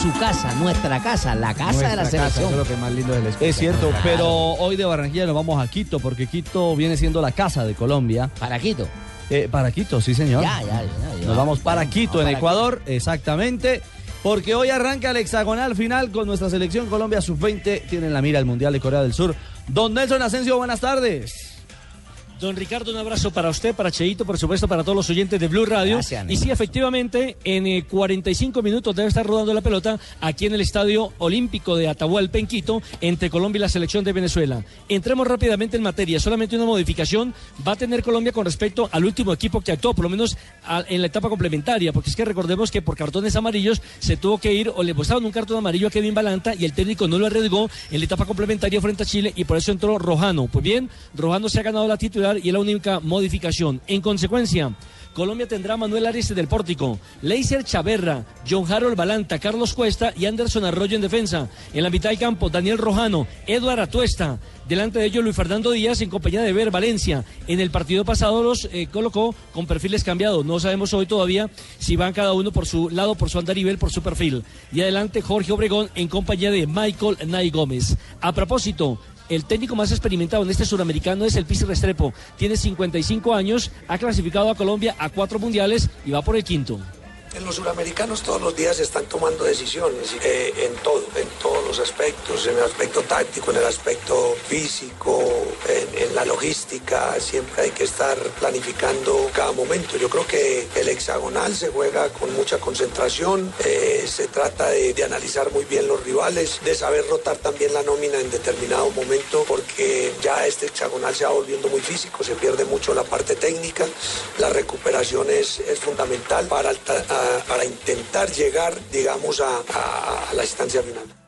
su casa, nuestra casa, la casa de la casa, selección. eso es lo que más lindo del Es cierto, pero hoy de Barranquilla nos vamos a Quito, porque Quito viene siendo la casa de Colombia. ¿Para Quito? Eh, para Quito, sí, señor. Ya, ya, ya, ya. Nos vamos para Quito, en para Ecuador, exactamente. Porque hoy arranca el hexagonal final con nuestra selección Colombia Sub-20. Tienen la mira el Mundial de Corea del Sur. Don Nelson Asensio, buenas tardes. Don Ricardo, un abrazo para usted, para Cheito, por supuesto, para todos los oyentes de Blue Radio. Gracias, y sí, efectivamente, en eh, 45 minutos debe estar rodando la pelota aquí en el Estadio Olímpico de Atahualpa, en Quito, entre Colombia y la selección de Venezuela. Entremos rápidamente en materia. Solamente una modificación va a tener Colombia con respecto al último equipo que actuó, por lo menos a- en la etapa complementaria, porque es que recordemos que por cartones amarillos se tuvo que ir o le mostraron un cartón amarillo a Kevin Balanta y el técnico no lo arriesgó en la etapa complementaria frente a Chile y por eso entró Rojano. Pues bien, Rojano se ha ganado la titular y es la única modificación. En consecuencia, Colombia tendrá a Manuel Ariste del Pórtico, Leiser Chaverra, John Harold Balanta, Carlos Cuesta y Anderson Arroyo en defensa. En la mitad del campo, Daniel Rojano, Eduard Atuesta. Delante de ellos, Luis Fernando Díaz en compañía de Ver Valencia. En el partido pasado los eh, colocó con perfiles cambiados. No sabemos hoy todavía si van cada uno por su lado, por su andarivel, por su perfil. Y adelante, Jorge Obregón en compañía de Michael Nay Gómez. A propósito, el técnico más experimentado en este suramericano es el Pizzi Restrepo. Tiene 55 años, ha clasificado a Colombia a cuatro mundiales y va por el quinto. En los suramericanos todos los días se están tomando decisiones eh, en todo, en todos los aspectos, en el aspecto táctico, en el aspecto físico, en la logística, siempre hay que estar planificando cada momento. Yo creo que el hexagonal se juega con mucha concentración, eh, se trata de, analizar muy bien los rivales, de saber rotar también la nómina en determinado momento, porque ya este hexagonal se va volviendo muy físico, se pierde mucho la parte técnica, la recuperación es, fundamental para, para intentar llegar, digamos, a, a- a la instancia final.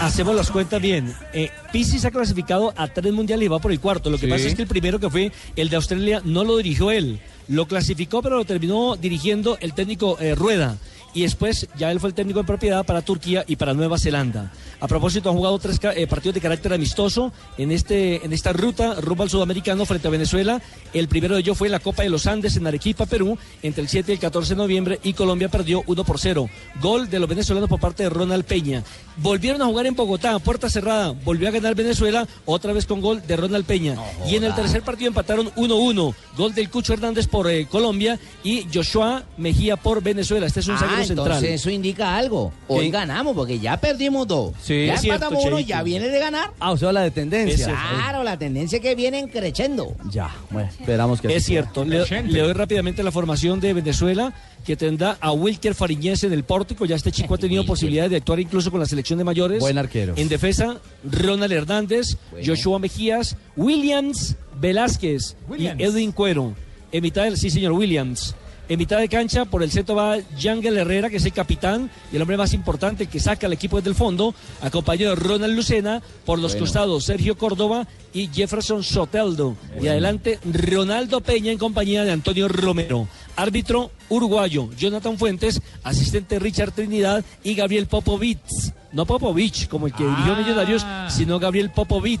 Hacemos las cuentas bien. Eh, Pizzi se ha clasificado a tres mundiales y va por el cuarto. Lo que Sí. pasa es que el primero que fue el de Australia no lo dirigió él. Lo clasificó, pero lo terminó dirigiendo el técnico eh, Rueda. Y después ya él fue el técnico en propiedad para Turquía y para Nueva Zelanda. A propósito, han jugado tres eh, partidos de carácter amistoso en, este, en esta ruta rumbo al sudamericano frente a Venezuela. El primero de ellos fue en la Copa de los Andes en Arequipa, Perú, entre el 7 y el 14 de noviembre. Y Colombia perdió 1 por 0. Gol de los venezolanos por parte de Ronald Peña. Volvieron a jugar en Bogotá, puerta cerrada. Volvió a ganar Venezuela, otra vez con gol de Ronald Peña. y en el tercer partido empataron 1-1. Gol del Cucho Hernández por eh, Colombia y Joshua Mejía por Venezuela. Este es un Ah, entonces central. eso indica algo. Hoy ¿Qué? ganamos porque ya perdimos dos. Sí. ya Es cierto, empatamos uno, ya viene de ganar. Ah, o sea, la de tendencia. Claro, la tendencia que viene creciendo. Ya, bueno, esperamos que Es cierto. Le, le doy rápidamente la formación de Venezuela, que tendrá a Wilker Fariñez en el pórtico. Ya este chico ha <laughs> tenido posibilidades de actuar incluso con la selección de mayores. Buen arquero. En defensa, Ronald Hernández, Joshua Mejías, Williams Velázquez Williams. y Edwin Cuero. En mitad del, sí, señor Williams. En mitad de cancha, por el centro va Yangel Herrera, que es el capitán y el hombre más importante que saca al equipo desde el fondo, acompañado de Ronald Lucena, por los Bueno. costados Sergio Córdoba y Jefferson Soteldo. Y adelante Ronaldo Peña en compañía de Antonio Romero. Árbitro uruguayo, Jonathan Fuentes, asistente Richard Trinidad y Gabriel Popovich. No Popovich, como el que dirigió Millonarios, sino Gabriel Popovich.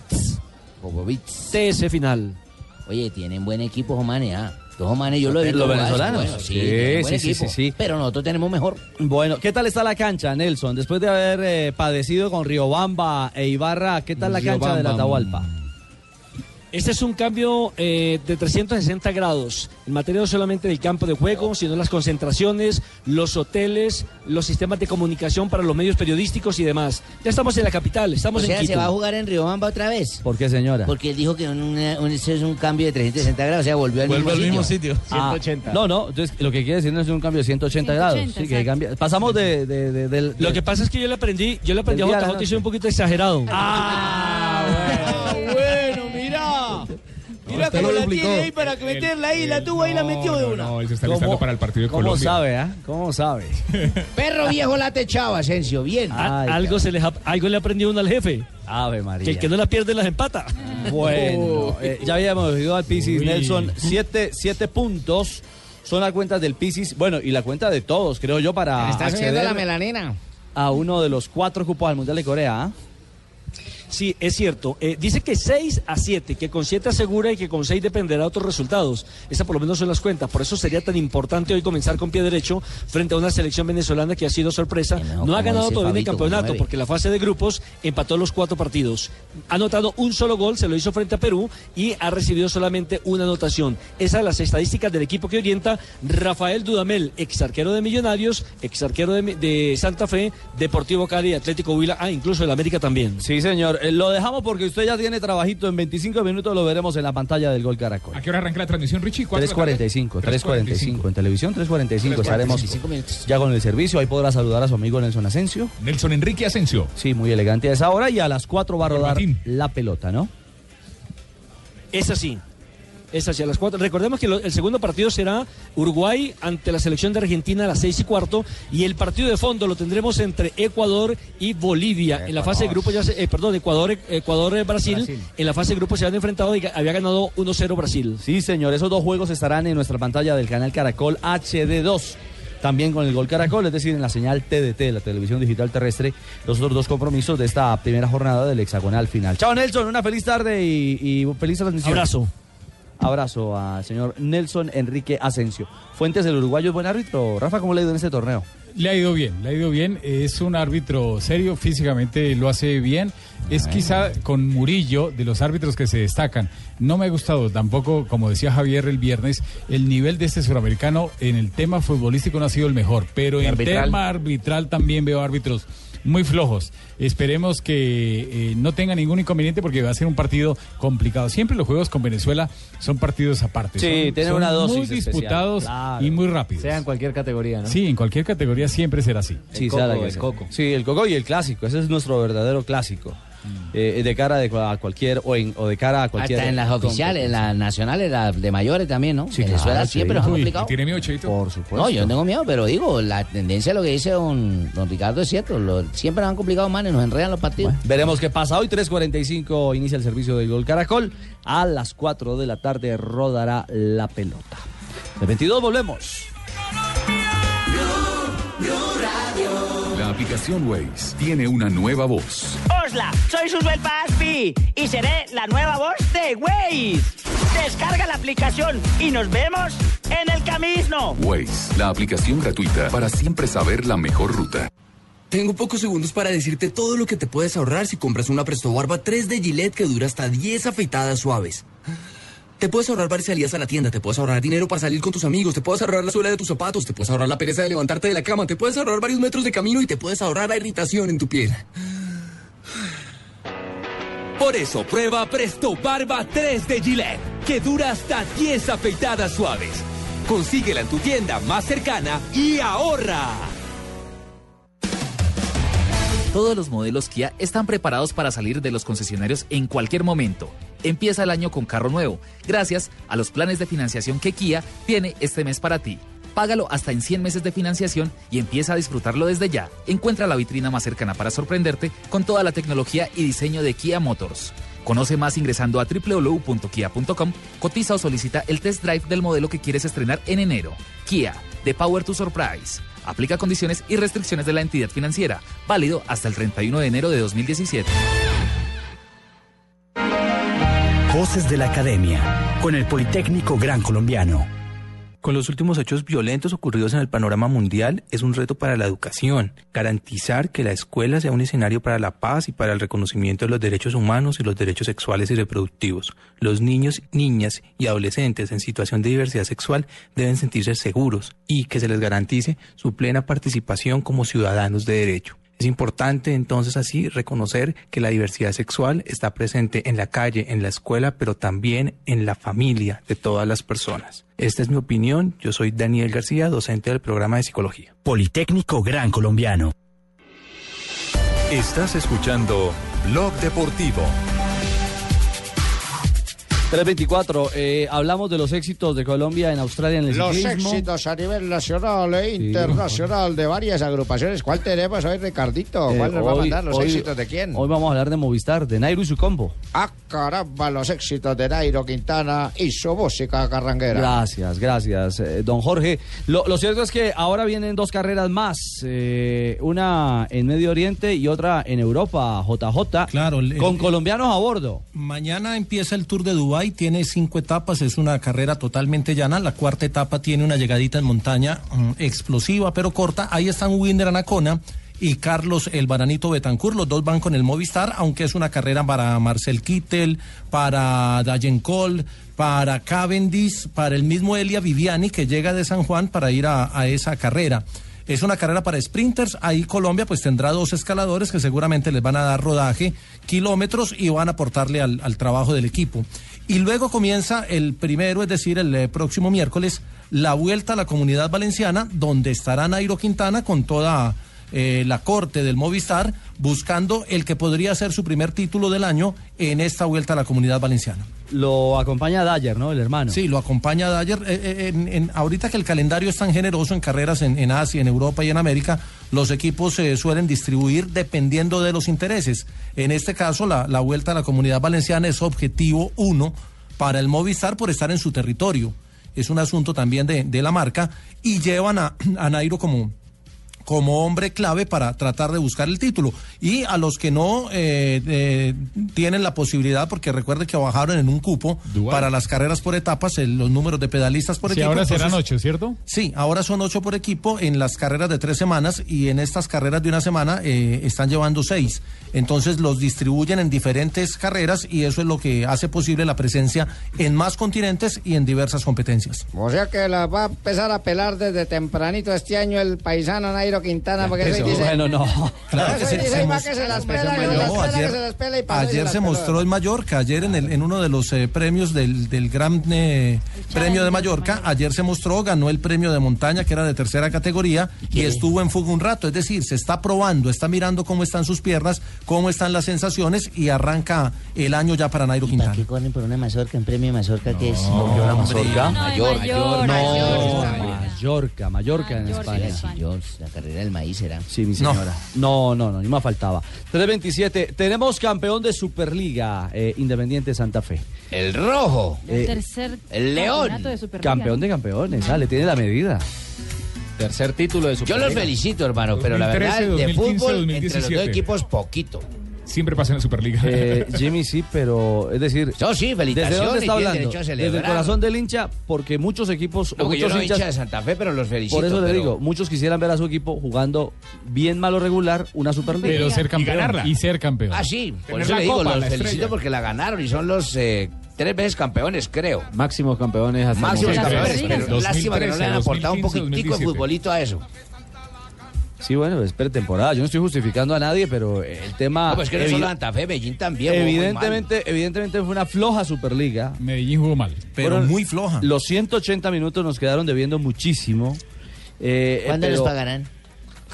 Popovich. TS final. Oye, tienen buen equipo, Jomane, ah. Los Jomanes yo lo he visto Los venezolanos. bueno, sí, Sí, buen sí, equipo, sí, sí. Pero nosotros tenemos mejor. Bueno, ¿qué tal está la cancha, Nelson? Después de haber eh, padecido con Riobamba e Ibarra, ¿qué tal la cancha de la Atahualpa? Este es un cambio eh, de 360 grados en materia no solamente del campo de juego, sino las concentraciones, los hoteles, los sistemas de comunicación para los medios periodísticos y demás. Ya estamos en la capital, estamos o sea, en Quito. se va a jugar en Riobamba otra vez. ¿Por qué, señora? Porque él dijo que un, un- ese es un cambio de 360 grados, o sea, volvió al mismo sitio. Ah, no, no, entonces lo que quiere decir no es un cambio de 180, grados. 180, Sí, que cambia- pasamos de, de- de- del- Lo que pasa es que yo le aprendí, yo le aprendí a JJ y soy un poquito exagerado. Ah, Mira cómo la tiene ahí para meterla ahí, la tuvo ahí, la metió de una. No, él se está listando para el partido de ¿Cómo Colombia. sabe, ah? ¿Cómo sabe? <laughs> Perro viejo la techaba, Asensio, bien. A- algo, se le, algo le aprendió uno al jefe. Ave María. Que el que no la pierde las empata. <laughs> Bueno, eh, ya habíamos oído al Pisis Uy. Nelson. Siete, siete puntos son las cuentas del Pisis. Bueno, y la cuenta de todos, creo yo, para está acceder la melanina. a uno de los cuatro cupos al Mundial de Corea. ¿ah? Sí, es cierto. Eh, dice que 6 a 7, que con 7 asegura y que con 6 dependerá de otros resultados. Esas por lo menos son las cuentas. Por eso sería tan importante hoy comenzar con pie derecho frente a una selección venezolana que ha sido sorpresa. No, ha ganado todavía el campeonato porque la fase de grupos empató los cuatro partidos. Ha anotado un solo gol, se lo hizo frente a Perú y ha recibido solamente una anotación. Esas son las estadísticas del equipo que orienta Rafael Dudamel, ex arquero de Millonarios, ex arquero de, de Santa Fe, Deportivo Cali, Atlético Huila, ah, incluso el América también. Sí, señor. Eh, Lo dejamos porque usted ya tiene trabajito. En 25 minutos lo veremos en la pantalla del Gol Caracol. ¿A qué hora arranca la transmisión, Richie? ¿Cuatro de la tarde? 3.45, 3.45. En televisión, 3.45. Estaremos 3:45 ya con el servicio. Ahí podrá saludar a su amigo Nelson Asensio. Nelson Enrique Asensio. Sí, muy elegante a esa hora. Y a las 4 va a rodar la pelota, ¿no? Es así. Es así, a las cuatro. Recordemos que lo- el segundo partido será Uruguay ante la selección de Argentina a las seis y cuarto. Y el partido de fondo lo tendremos entre Ecuador y Bolivia. En la fase de grupo ya se, eh, perdón, Ecuador, Ecuador eh, Brasil. Brasil. En la fase de grupo se han enfrentado y había ganado 1-0 Brasil. Sí, señor. Esos dos juegos estarán en nuestra pantalla del canal Caracol HD2. También con el Gol Caracol, es decir, en la señal TDT, la televisión digital terrestre, los otros dos compromisos de esta primera jornada del hexagonal final. Chao, Nelson, una feliz tarde y, y feliz transmisión. Abrazo. Abrazo al señor Nelson Enrique Asensio. Fuentes del Uruguayo es buen árbitro. Rafa, ¿cómo le ha ido en este torneo? Le ha ido bien, le ha ido bien. Es un árbitro serio, físicamente lo hace bien. Es quizá con Murillo de los árbitros que se destacan. No me ha gustado tampoco, como decía Javier el viernes, el nivel de este suramericano en el tema futbolístico no ha sido el mejor, pero ¿Y en arbitral? tema arbitral también veo árbitros muy flojos. Esperemos que eh, no tenga ningún inconveniente porque va a ser un partido complicado. Siempre los juegos con Venezuela son partidos aparte. Sí, son, tienen son una dosis muy especial, disputados claro. y muy rápidos. Sea en cualquier categoría, ¿no? Sí, en cualquier categoría siempre será así. Sí, coco, sabe que el coco. Sí, el coco y el clásico. Ese es nuestro verdadero clásico. Eh, de cara de, a cualquier o, en- o de cara a cualquier. Hasta en las oficiales, en las nacionales, las de mayores también, ¿no? Sí, Venezuela claro, siempre sí. nos ha Uy, complicado. ¿Tiene miedo, Cheito? Por supuesto. No, yo no tengo miedo, pero digo, la tendencia, lo que dice don, don Ricardo es cierto. lo- siempre nos han complicado más y nos enredan los partidos. Veremos qué pasa. Hoy 3.45 inicia el servicio del Gol Caracol. A las 4 de la tarde rodará la pelota. El 22 volvemos. Aplicación Waze tiene una nueva voz. Hola, soy Susbel Paspi y seré la nueva voz de Waze. Descarga la aplicación y nos vemos en el camino. Waze, la aplicación gratuita para siempre saber la mejor ruta. Tengo pocos segundos para decirte todo lo que te puedes ahorrar si compras una Presto Barba 3 de Gillette que dura hasta 10 afeitadas suaves. Te puedes ahorrar varias salidas a la tienda, te puedes ahorrar dinero para salir con tus amigos, te puedes ahorrar la suela de tus zapatos, te puedes ahorrar la pereza de levantarte de la cama, te puedes ahorrar varios metros de camino y te puedes ahorrar la irritación en tu piel. Por eso prueba Presto Barba 3 de Gillette, que dura hasta 10 afeitadas suaves. Consíguela en tu tienda más cercana y ahorra. Todos los modelos Kia están preparados para salir de los concesionarios en cualquier momento. Empieza el año con carro nuevo, gracias a los planes de financiación que Kia tiene este mes para ti. Págalo hasta en 100 meses de financiación y empieza a disfrutarlo desde ya. Encuentra la vitrina más cercana para sorprenderte con toda la tecnología y diseño de Kia Motors. Conoce más ingresando a www.kia.com, cotiza o solicita el test drive del modelo que quieres estrenar en enero. Kia, The Power to Surprise. Aplica condiciones y restricciones de la entidad financiera. Válido hasta el 31 de enero de 2017. Voces de la Academia, con el Politécnico Gran Colombiano. Con los últimos hechos violentos ocurridos en el panorama mundial, es un reto para la educación, garantizar que la escuela sea un escenario para la paz y para el reconocimiento de los derechos humanos y los derechos sexuales y reproductivos. Los niños, niñas y adolescentes en situación de diversidad sexual deben sentirse seguros y que se les garantice su plena participación como ciudadanos de derecho. Es importante entonces así reconocer que la diversidad sexual está presente en la calle, en la escuela, pero también en la familia de todas las personas. Esta es mi opinión. Yo soy Daniel García, docente del programa de psicología. Politécnico Gran Colombiano. Estás escuchando Blog Deportivo. 324, eh, hablamos de los éxitos de Colombia en Australia en el Los ciclismo. éxitos a nivel nacional e internacional de varias agrupaciones. ¿Cuál tenemos hoy, Ricardito? Eh, ¿Cuál nos va a mandar los hoy- éxitos de quién? Hoy vamos a hablar de Movistar, de Nairo y su combo. Ah, caramba, los éxitos de Nairo Quintana y su música carranguera. Gracias, gracias, eh, don Jorge. Lo, lo cierto es que ahora vienen dos carreras más, eh, una en Medio Oriente y otra en Europa, JJ, Claro, con colombianos a bordo. Mañana empieza el Tour de Dubái, tiene cinco etapas, es una carrera totalmente llana. La cuarta etapa tiene una llegadita en montaña mm, explosiva pero corta. Ahí están Winder Anacona y Carlos el Baranito Betancourt. Los dos van con el Movistar, aunque es una carrera para Marcel Kittel, para Dayen Cole, para Cavendish, para el mismo Elia Viviani que llega de San Juan para ir a, esa carrera. Es una carrera para sprinters. Ahí Colombia pues tendrá dos escaladores que seguramente les van a dar rodaje, kilómetros y van a aportarle al trabajo del equipo. Y luego comienza el primero, es decir, el eh, próximo miércoles, la vuelta a la comunidad valenciana, donde estará Nairo Quintana con toda eh, la corte del Movistar, buscando el que podría ser su primer título del año en esta vuelta a la comunidad valenciana. Lo acompaña Dyer, ¿no? El hermano. Sí, lo acompaña Dyer. Eh, eh, en- ahorita que el calendario es tan generoso en carreras en, en Asia, en Europa y en América, los equipos se suelen distribuir dependiendo de los intereses. En este caso, la, la vuelta a la comunidad valenciana es objetivo uno para el Movistar por estar en su territorio. Es un asunto también de, de la marca y llevan a, a Nairo como, como hombre clave para tratar de buscar el título. Y a los que no eh, eh, tienen la posibilidad, porque recuerde que bajaron en un cupo para las carreras por etapas, el- los números de pedalistas por Sí, equipo. ahora serán entonces- ocho, ¿cierto? Sí, ahora son ocho por equipo en las carreras de tres semanas y en estas carreras de una semana eh, están llevando seis. Entonces los distribuyen en diferentes carreras y eso es lo que hace posible la presencia en más continentes y en diversas competencias. O sea que la va a empezar a pelar desde tempranito este año el paisano Nairo Quintana, porque dice... bueno, no. <laughs> Claro que se- dice, se que se las pela, ayer- que se las pela y para Ayer se mostró en Mallorca, ayer en, el, en uno de los eh, premios del, del Gran eh, Premio de Mallorca, ayer se mostró, ganó el premio de montaña que era de tercera categoría y estuvo en fuga un rato, es decir, se está probando, está mirando cómo están sus piernas, cómo están las sensaciones y arranca el año ya para Nairo Quintana. ¿Qué corren por una mazorca, un premio de mazorca que es? una mazorca. No, Mallorca, Mallorca en Mallorca, España. Carrera del maíz era. Sí, mi señora. No, no, no, ni más faltaba. 327, tenemos campeón de Superliga, eh, Independiente Santa Fe. El rojo. El tercer el león. de Superliga, Campeón de campeones, sale, tiene la medida. Tercer título de Yo los felicito, hermano, pero la verdad, 2013, de fútbol, 2015, entre los dos 2017. equipos, poquito. Siempre pasa en la Superliga. Eh, <laughs> Jimmy sí, pero es decir, Yo sí, ¿desde felicitaciones. dónde está hablando? Desde el corazón del hincha, porque muchos equipos No, yo muchos no hinchas hincha de Santa Fe, pero los felicito. Por eso le pero- digo, muchos quisieran ver a su equipo jugando bien malo regular una Superliga. Pero ser campeón. Y, ser campeón. Ah, sí, por Tener eso le digo, copa, los felicito estrella. porque la ganaron y son los eh, tres veces campeones, creo. Máximos campeones hasta Máximos campeones, pero 2013, lástima que no le han aportado un 2015, poquitico de 2017. futbolito a eso. Sí, bueno, es pretemporada. Yo no estoy justificando a nadie, pero el tema. No, pues que no evi- solo Santa Fe, Medellín también. jugó muy mal. Evidentemente, evidentemente fue una floja Superliga. Medellín jugó mal. Pero muy floja. Los 180 minutos nos quedaron debiendo muchísimo. Eh, ¿Cuándo pero- nos pagarán?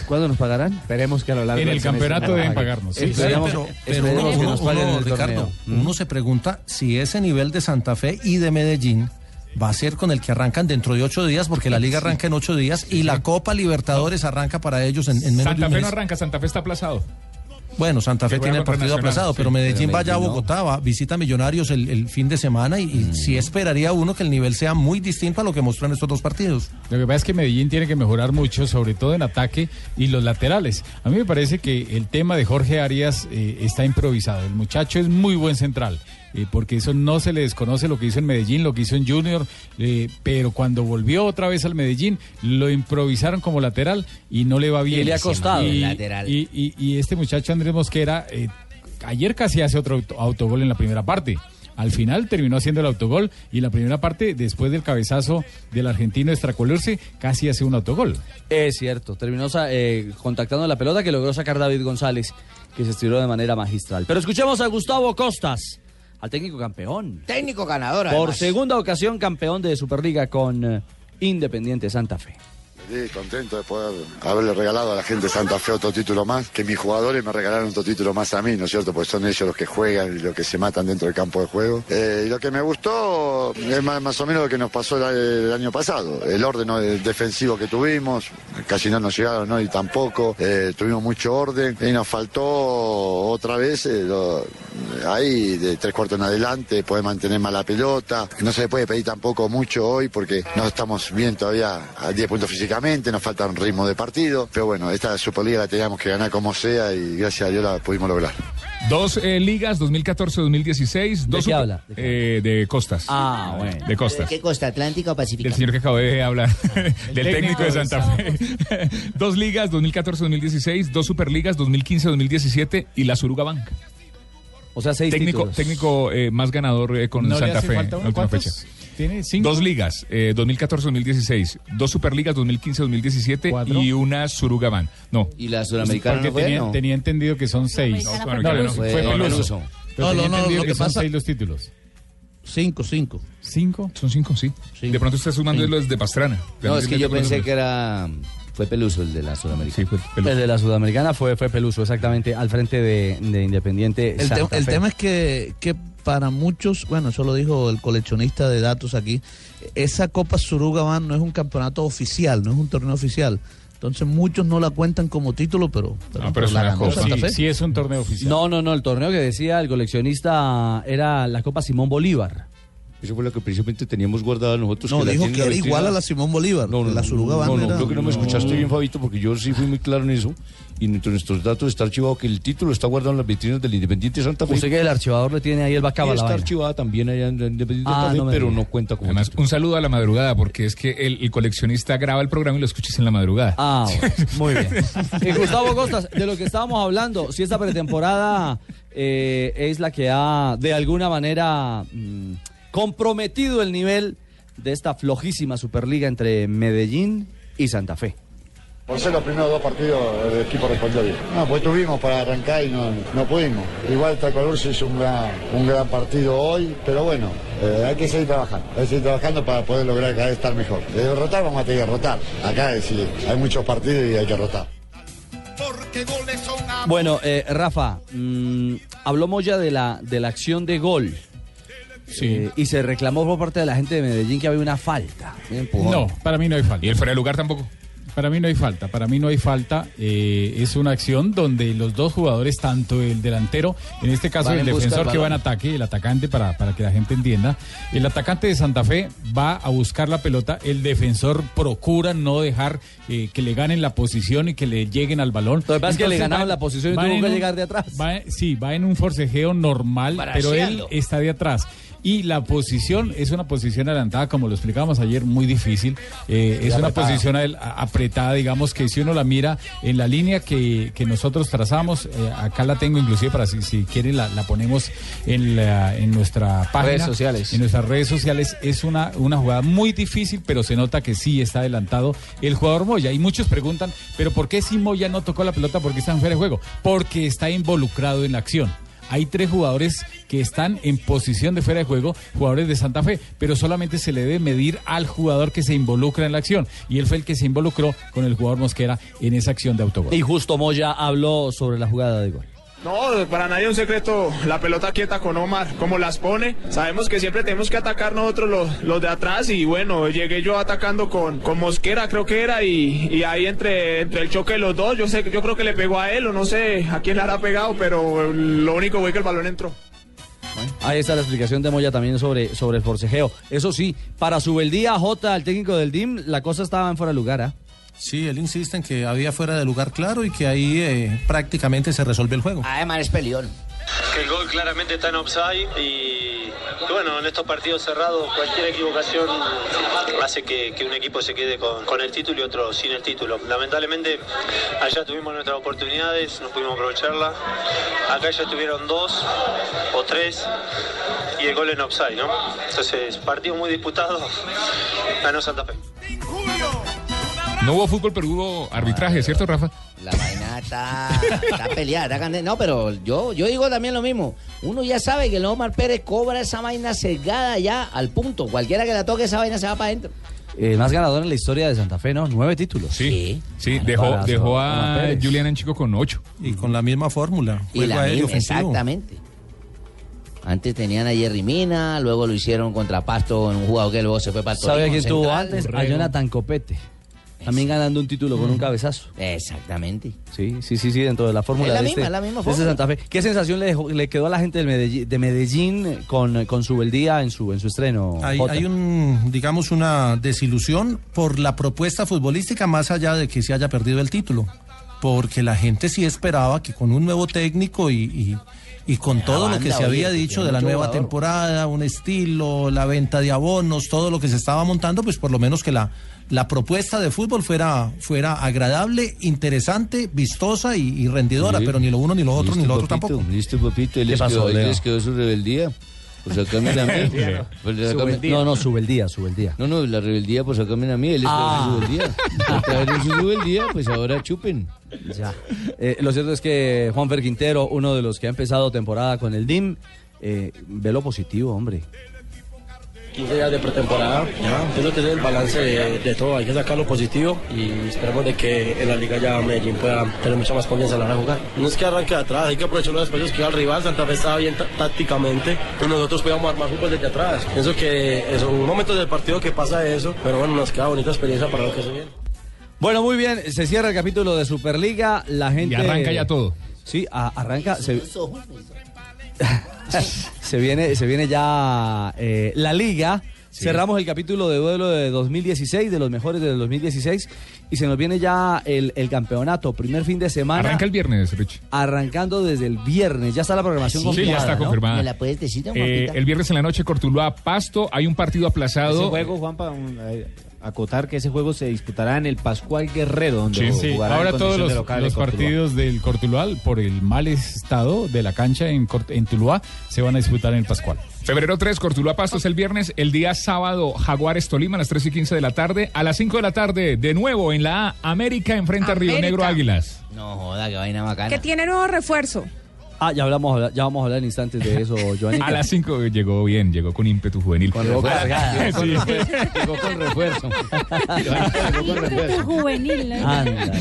¿Cuándo nos pagarán? Esperemos que a lo largo En del el campeonato deben pagarnos. sí. Esperemos- pero, pero esperemos uno, que uno- nos paguen uno, en el Ricardo, torneo. Mm. uno se pregunta si ese nivel de Santa Fe y de Medellín va a ser con el que arrancan dentro de ocho días, porque la liga arranca en ocho días y la Copa Libertadores arranca para ellos en, en menos de Santa un Fe mes. no arranca, Santa Fe está aplazado. Bueno, Santa Fe tiene el partido aplazado, sí. pero Medellín vaya a. Bogotá, va, visita Millonarios el, el fin de semana y, y sí esperaría uno que el nivel sea muy distinto a lo que mostró en estos dos partidos. Lo que pasa es que Medellín tiene que mejorar mucho, sobre todo en ataque y los laterales. A mí me parece que el tema de Jorge Arias eh, está improvisado. El muchacho es muy buen central, eh, porque eso no se le desconoce lo que hizo en Medellín, lo que hizo en Junior, eh, pero cuando volvió otra vez al Medellín, lo improvisaron como lateral y no le va bien. Y le ha costado. Y, Lateral. y- y- y este muchacho Andrés Mosquera, eh, ayer casi hace otro auto- autogol en la primera parte. Al final terminó haciendo el autogol y la primera parte, después del cabezazo del argentino Extracolurse, casi hace un autogol. Es cierto, terminó eh, contactando la pelota que logró sacar David González, que se estiró de manera magistral. Pero escuchemos a Gustavo Costas, al técnico campeón. Técnico ganador, Por además. segunda ocasión campeón de Superliga con eh, Independiente Santa Fe. Sí, contento de poder haberle regalado a la gente de Santa Fe otro título más, que mis jugadores me regalaron otro título más a mí, ¿no es cierto? Porque son ellos los que juegan y los que se matan dentro del campo de juego. Eh, y lo que me gustó es más, más o menos lo que nos pasó el, el año pasado, el orden defensivo que tuvimos, casi no nos llegaron, ¿no? Y tampoco, eh, tuvimos mucho orden y nos faltó otra vez eh, lo- ahí de tres cuartos en adelante, poder mantener más la pelota, no se le puede pedir tampoco mucho hoy porque no estamos bien todavía a 10 puntos físicamente, nos falta un ritmo de partido, pero bueno, esta Superliga la teníamos que ganar como sea y gracias a Dios la pudimos lograr. Dos eh, ligas, 2014-2016. ¿De dos qué super- habla? Eh, de Costas. Ah, bueno. De Costas. ¿Qué costa? ¿Atlántica o Pacífica? Del señor que acabo de hablar, <laughs> <laughs> del técnico, técnico de de Santa Fe. <laughs> dos ligas, 2014-2016, dos superligas, 2015-2017 y la Suruga Bank. O sea, seis técnico, títulos. técnico eh, más ganador eh, con ¿No le Santa Fe en la última fecha. ¿Tiene cinco? Dos ligas, eh, 2014-2016, dos superligas, 2015-2017 y una Suruga Bank. No. ¿Y la Porque tenía, tenía entendido que son seis. No, No, fue, Fue Peluso. No, no, no, entendido lo que, que son seis los títulos. Cinco, cinco. ¿Cinco? Son cinco, sí. De pronto está sumando los de Pastrana. No, es que yo pensé que era. Fue Peluso el de la Sudamericana. El de la Sudamericana fue, fue Peluso, exactamente, al frente de, de Independiente. El, te- Santa el Fe. tema es que, que para muchos, bueno, eso lo dijo el coleccionista de datos aquí, esa Copa Surugaban no es un campeonato oficial, no es un torneo oficial. Entonces muchos no la cuentan como título, pero, pero, pero la ganó Santa Fe. es un torneo oficial. No, no, no, el torneo que decía el coleccionista era la Copa Simón Bolívar. Eso fue lo que precisamente teníamos guardado nosotros. No, la dijo que la era igual a la Simón Bolívar. No, no, la no, Surugaban no, no, era- creo que no me escuchaste bien, Fabito, porque yo sí fui muy claro en eso. Y entre nuestros datos está archivado que el título está guardado en las vitrinas del Independiente Santa Fe. Usted que el archivador le tiene ahí el bacaba la está vaina. archivada también allá en el Independiente Ah, Santa Fe, no pero diga. no cuenta como Además, un saludo a la madrugada, porque es que el, el coleccionista graba el programa y lo escuchas en la madrugada. Ah, bueno, <laughs> muy bien. Y Gustavo Costas, de lo que estábamos hablando, si esta pretemporada eh, es la que ha de alguna manera mm, comprometido el nivel de esta flojísima Superliga entre Medellín y Santa Fe. Por ser los primeros dos partidos el equipo respondió bien. No, pues tuvimos para arrancar y no, no pudimos. Igual Tacolur se hizo un gran, un gran partido hoy, pero bueno, eh, hay que seguir trabajando. Hay que seguir trabajando para poder lograr cada vez estar mejor. De derrotar vamos a tener que rotar. Acá es decir, hay muchos partidos y hay que rotar. Bueno, eh, Rafa, mm, habló Moya de la, de la acción de gol. Eh, y se reclamó por parte de la gente de Medellín que había una falta. un. No, para mí no hay falta. ¿Y el fuera de lugar tampoco? Para mí no hay falta, para mí no hay falta. eh, es una acción donde los dos jugadores, tanto el delantero, en este caso Van el defensor que va en ataque, el atacante, para, para que la gente entienda, el atacante de Santa Fe va a buscar la pelota, el defensor procura no dejar eh, que le ganen la posición y que le lleguen al balón. Lo que pasa es que le ganaron va- la posición y va tuvo que llegar de atrás. va- sí, va en un forcejeo normal, pero él está de atrás. Y la posición es una posición adelantada, como lo explicábamos ayer, muy difícil. Eh, es una apretada. posición apretada, digamos, que si uno la mira en la línea que, que nosotros trazamos, eh, acá la tengo inclusive para si, si quieren la, la ponemos en, la- en nuestra página. Redes sociales. En nuestras redes sociales. Es una, una jugada muy difícil, pero se nota que sí está adelantado el jugador Moya. Y muchos preguntan, ¿pero por qué si Moya no tocó la pelota? porque está en fuera de juego? Porque está involucrado en la acción. Hay tres jugadores que están en posición de fuera de juego, jugadores de Santa Fe, pero solamente se le debe medir al jugador que se involucra en la acción. Y él fue el que se involucró con el jugador Mosquera en esa acción de autogol. Y justo Moya habló sobre la jugada de gol. No, para nadie es un secreto la pelota quieta con Omar, como las pone. Sabemos que siempre tenemos que atacar nosotros los, los de atrás y bueno, llegué yo atacando con, con Mosquera, creo que era, y, y ahí entre, entre el choque de los dos, yo sé yo creo que le pegó a él o no sé a quién le habrá pegado, pero lo único fue que el balón entró. Ahí está la explicación de Moya también sobre, sobre el forcejeo. Eso sí, para su día J, el técnico del DIM, la cosa estaba en fuera de lugar. ¿ah? Sí, él insiste en que había fuera de lugar claro y que ahí eh, prácticamente se resuelve el juego. Además es peleón. Que el gol claramente está en offside y bueno, en estos partidos cerrados cualquier equivocación hace que, que un equipo se quede con, con el título y otro sin el título. Lamentablemente allá tuvimos nuestras oportunidades, no pudimos aprovecharla. Acá ya tuvieron dos o tres y el gol en offside, ¿no? Entonces, partido muy disputado, ganó Santa Fe. No hubo fútbol, pero hubo arbitraje, ¿cierto, Rafa? La vaina está, está peleada, está candente. No, pero yo, yo digo también lo mismo. Uno ya sabe que el Omar Pérez cobra esa vaina cegada ya al punto. Cualquiera que la toque esa vaina se va para adentro. eh, más ganador en la historia de Santa Fe, ¿no? Nueve títulos. Sí, sí, dejó, dejó a. Julián Chico con ocho. Y con la misma fórmula. Y la misma, exactamente. Antes tenían a Jerry Mina, luego lo hicieron contra Pasto en un jugador que luego se fue para el ¿Sabe quién tuvo central. antes? A Jonathan Copete. También ganando un título con un cabezazo. Exactamente. Sí, sí, sí, sí, dentro de la fórmula Es la de, misma, este, es la misma de este fórmula. Santa Fe. ¿Qué sensación le, dejó- le quedó a la gente Medellín, de Medellín con, con su beldía en su, en su estreno? Hay, hay un, digamos, una desilusión por la propuesta futbolística más allá de que se haya perdido el título. Porque la gente sí esperaba que con un nuevo técnico y, y- y con todo lo que se oye, había dicho de la nueva jugador. temporada, un estilo, la venta de abonos, todo lo que se estaba montando, pues por lo menos que la, la propuesta de fútbol fuera, fuera agradable, interesante, vistosa y, y rendidora, Sí. pero ni lo uno, ni lo otro, ni lo otro papito, tampoco. Listo, papito. Él ¿Qué les, pasó, quedó, él les quedó su rebeldía. Pues sácame a mí. Pues. No, no, su beldía, su beldía. No, no, la rebeldía, pues sácame a mí. Él les Ah. quedó su rebeldía. <laughs> Trajeron su rebeldía, pues ahora chupen. Ya. Eh, lo cierto es que Juanfer Quintero, uno de los que ha empezado temporada con el DIM, eh, ve lo positivo, hombre. 15 días de pretemporada, ya, entiendo que ese es el balance de, de todo, hay que sacar lo positivo y esperemos de que en la liga ya Medellín pueda tener mucha más confianza a la hora de jugar. No es que arranque de atrás, hay que aprovechar los espacios que iba el rival, Santa Fe estaba bien tá- tácticamente y nosotros podíamos armar fútbol desde atrás. Pienso que son momentos del partido que pasa eso, pero bueno, nos queda bonita experiencia para lo que se viene. Bueno, muy bien, se cierra el capítulo de Superliga, la gente... Y arranca ya todo. Sí, a- arranca, se, <laughs> se viene, se viene ya eh, la liga. Cerramos el capítulo de duelo de 2016, de los mejores del 2016, y se nos viene ya el, el campeonato, primer fin de semana. Arranca el viernes, Rich. Arrancando desde el viernes, ya está la programación Sí, ya confirmada, está ¿no? confirmada. ¿Me la puedes decir, Eh, el viernes en la noche, Cortuluá Pasto. Hay un partido aplazado. Ese juego, Juanpa, un- acotar que ese juego se disputará en el Pascual Guerrero, donde Sí, jugará ahora en todos los, de local los de Cortuluá. partidos del Cortuluá, por el mal estado de la cancha en, Cort- en Tuluá, se van a disputar en el Pascual. Febrero 3, Cortuluá Pasto es el viernes. El día sábado, Jaguares Tolima a las 3 y 15 de la tarde. A las 5 de la tarde, de nuevo en la A, América enfrenta a Río. Negro Águilas. No joda, qué vaina bacana. Que tiene nuevo refuerzo. Ah, ya, hablamos, a hablar- ya vamos a hablar en instantes de eso, <laughs> Joanny. A las 5 llegó bien, llegó con ímpetu juvenil. Llegó cargada. Sí. Llegó con refuerzo. juvenil. ¿eh?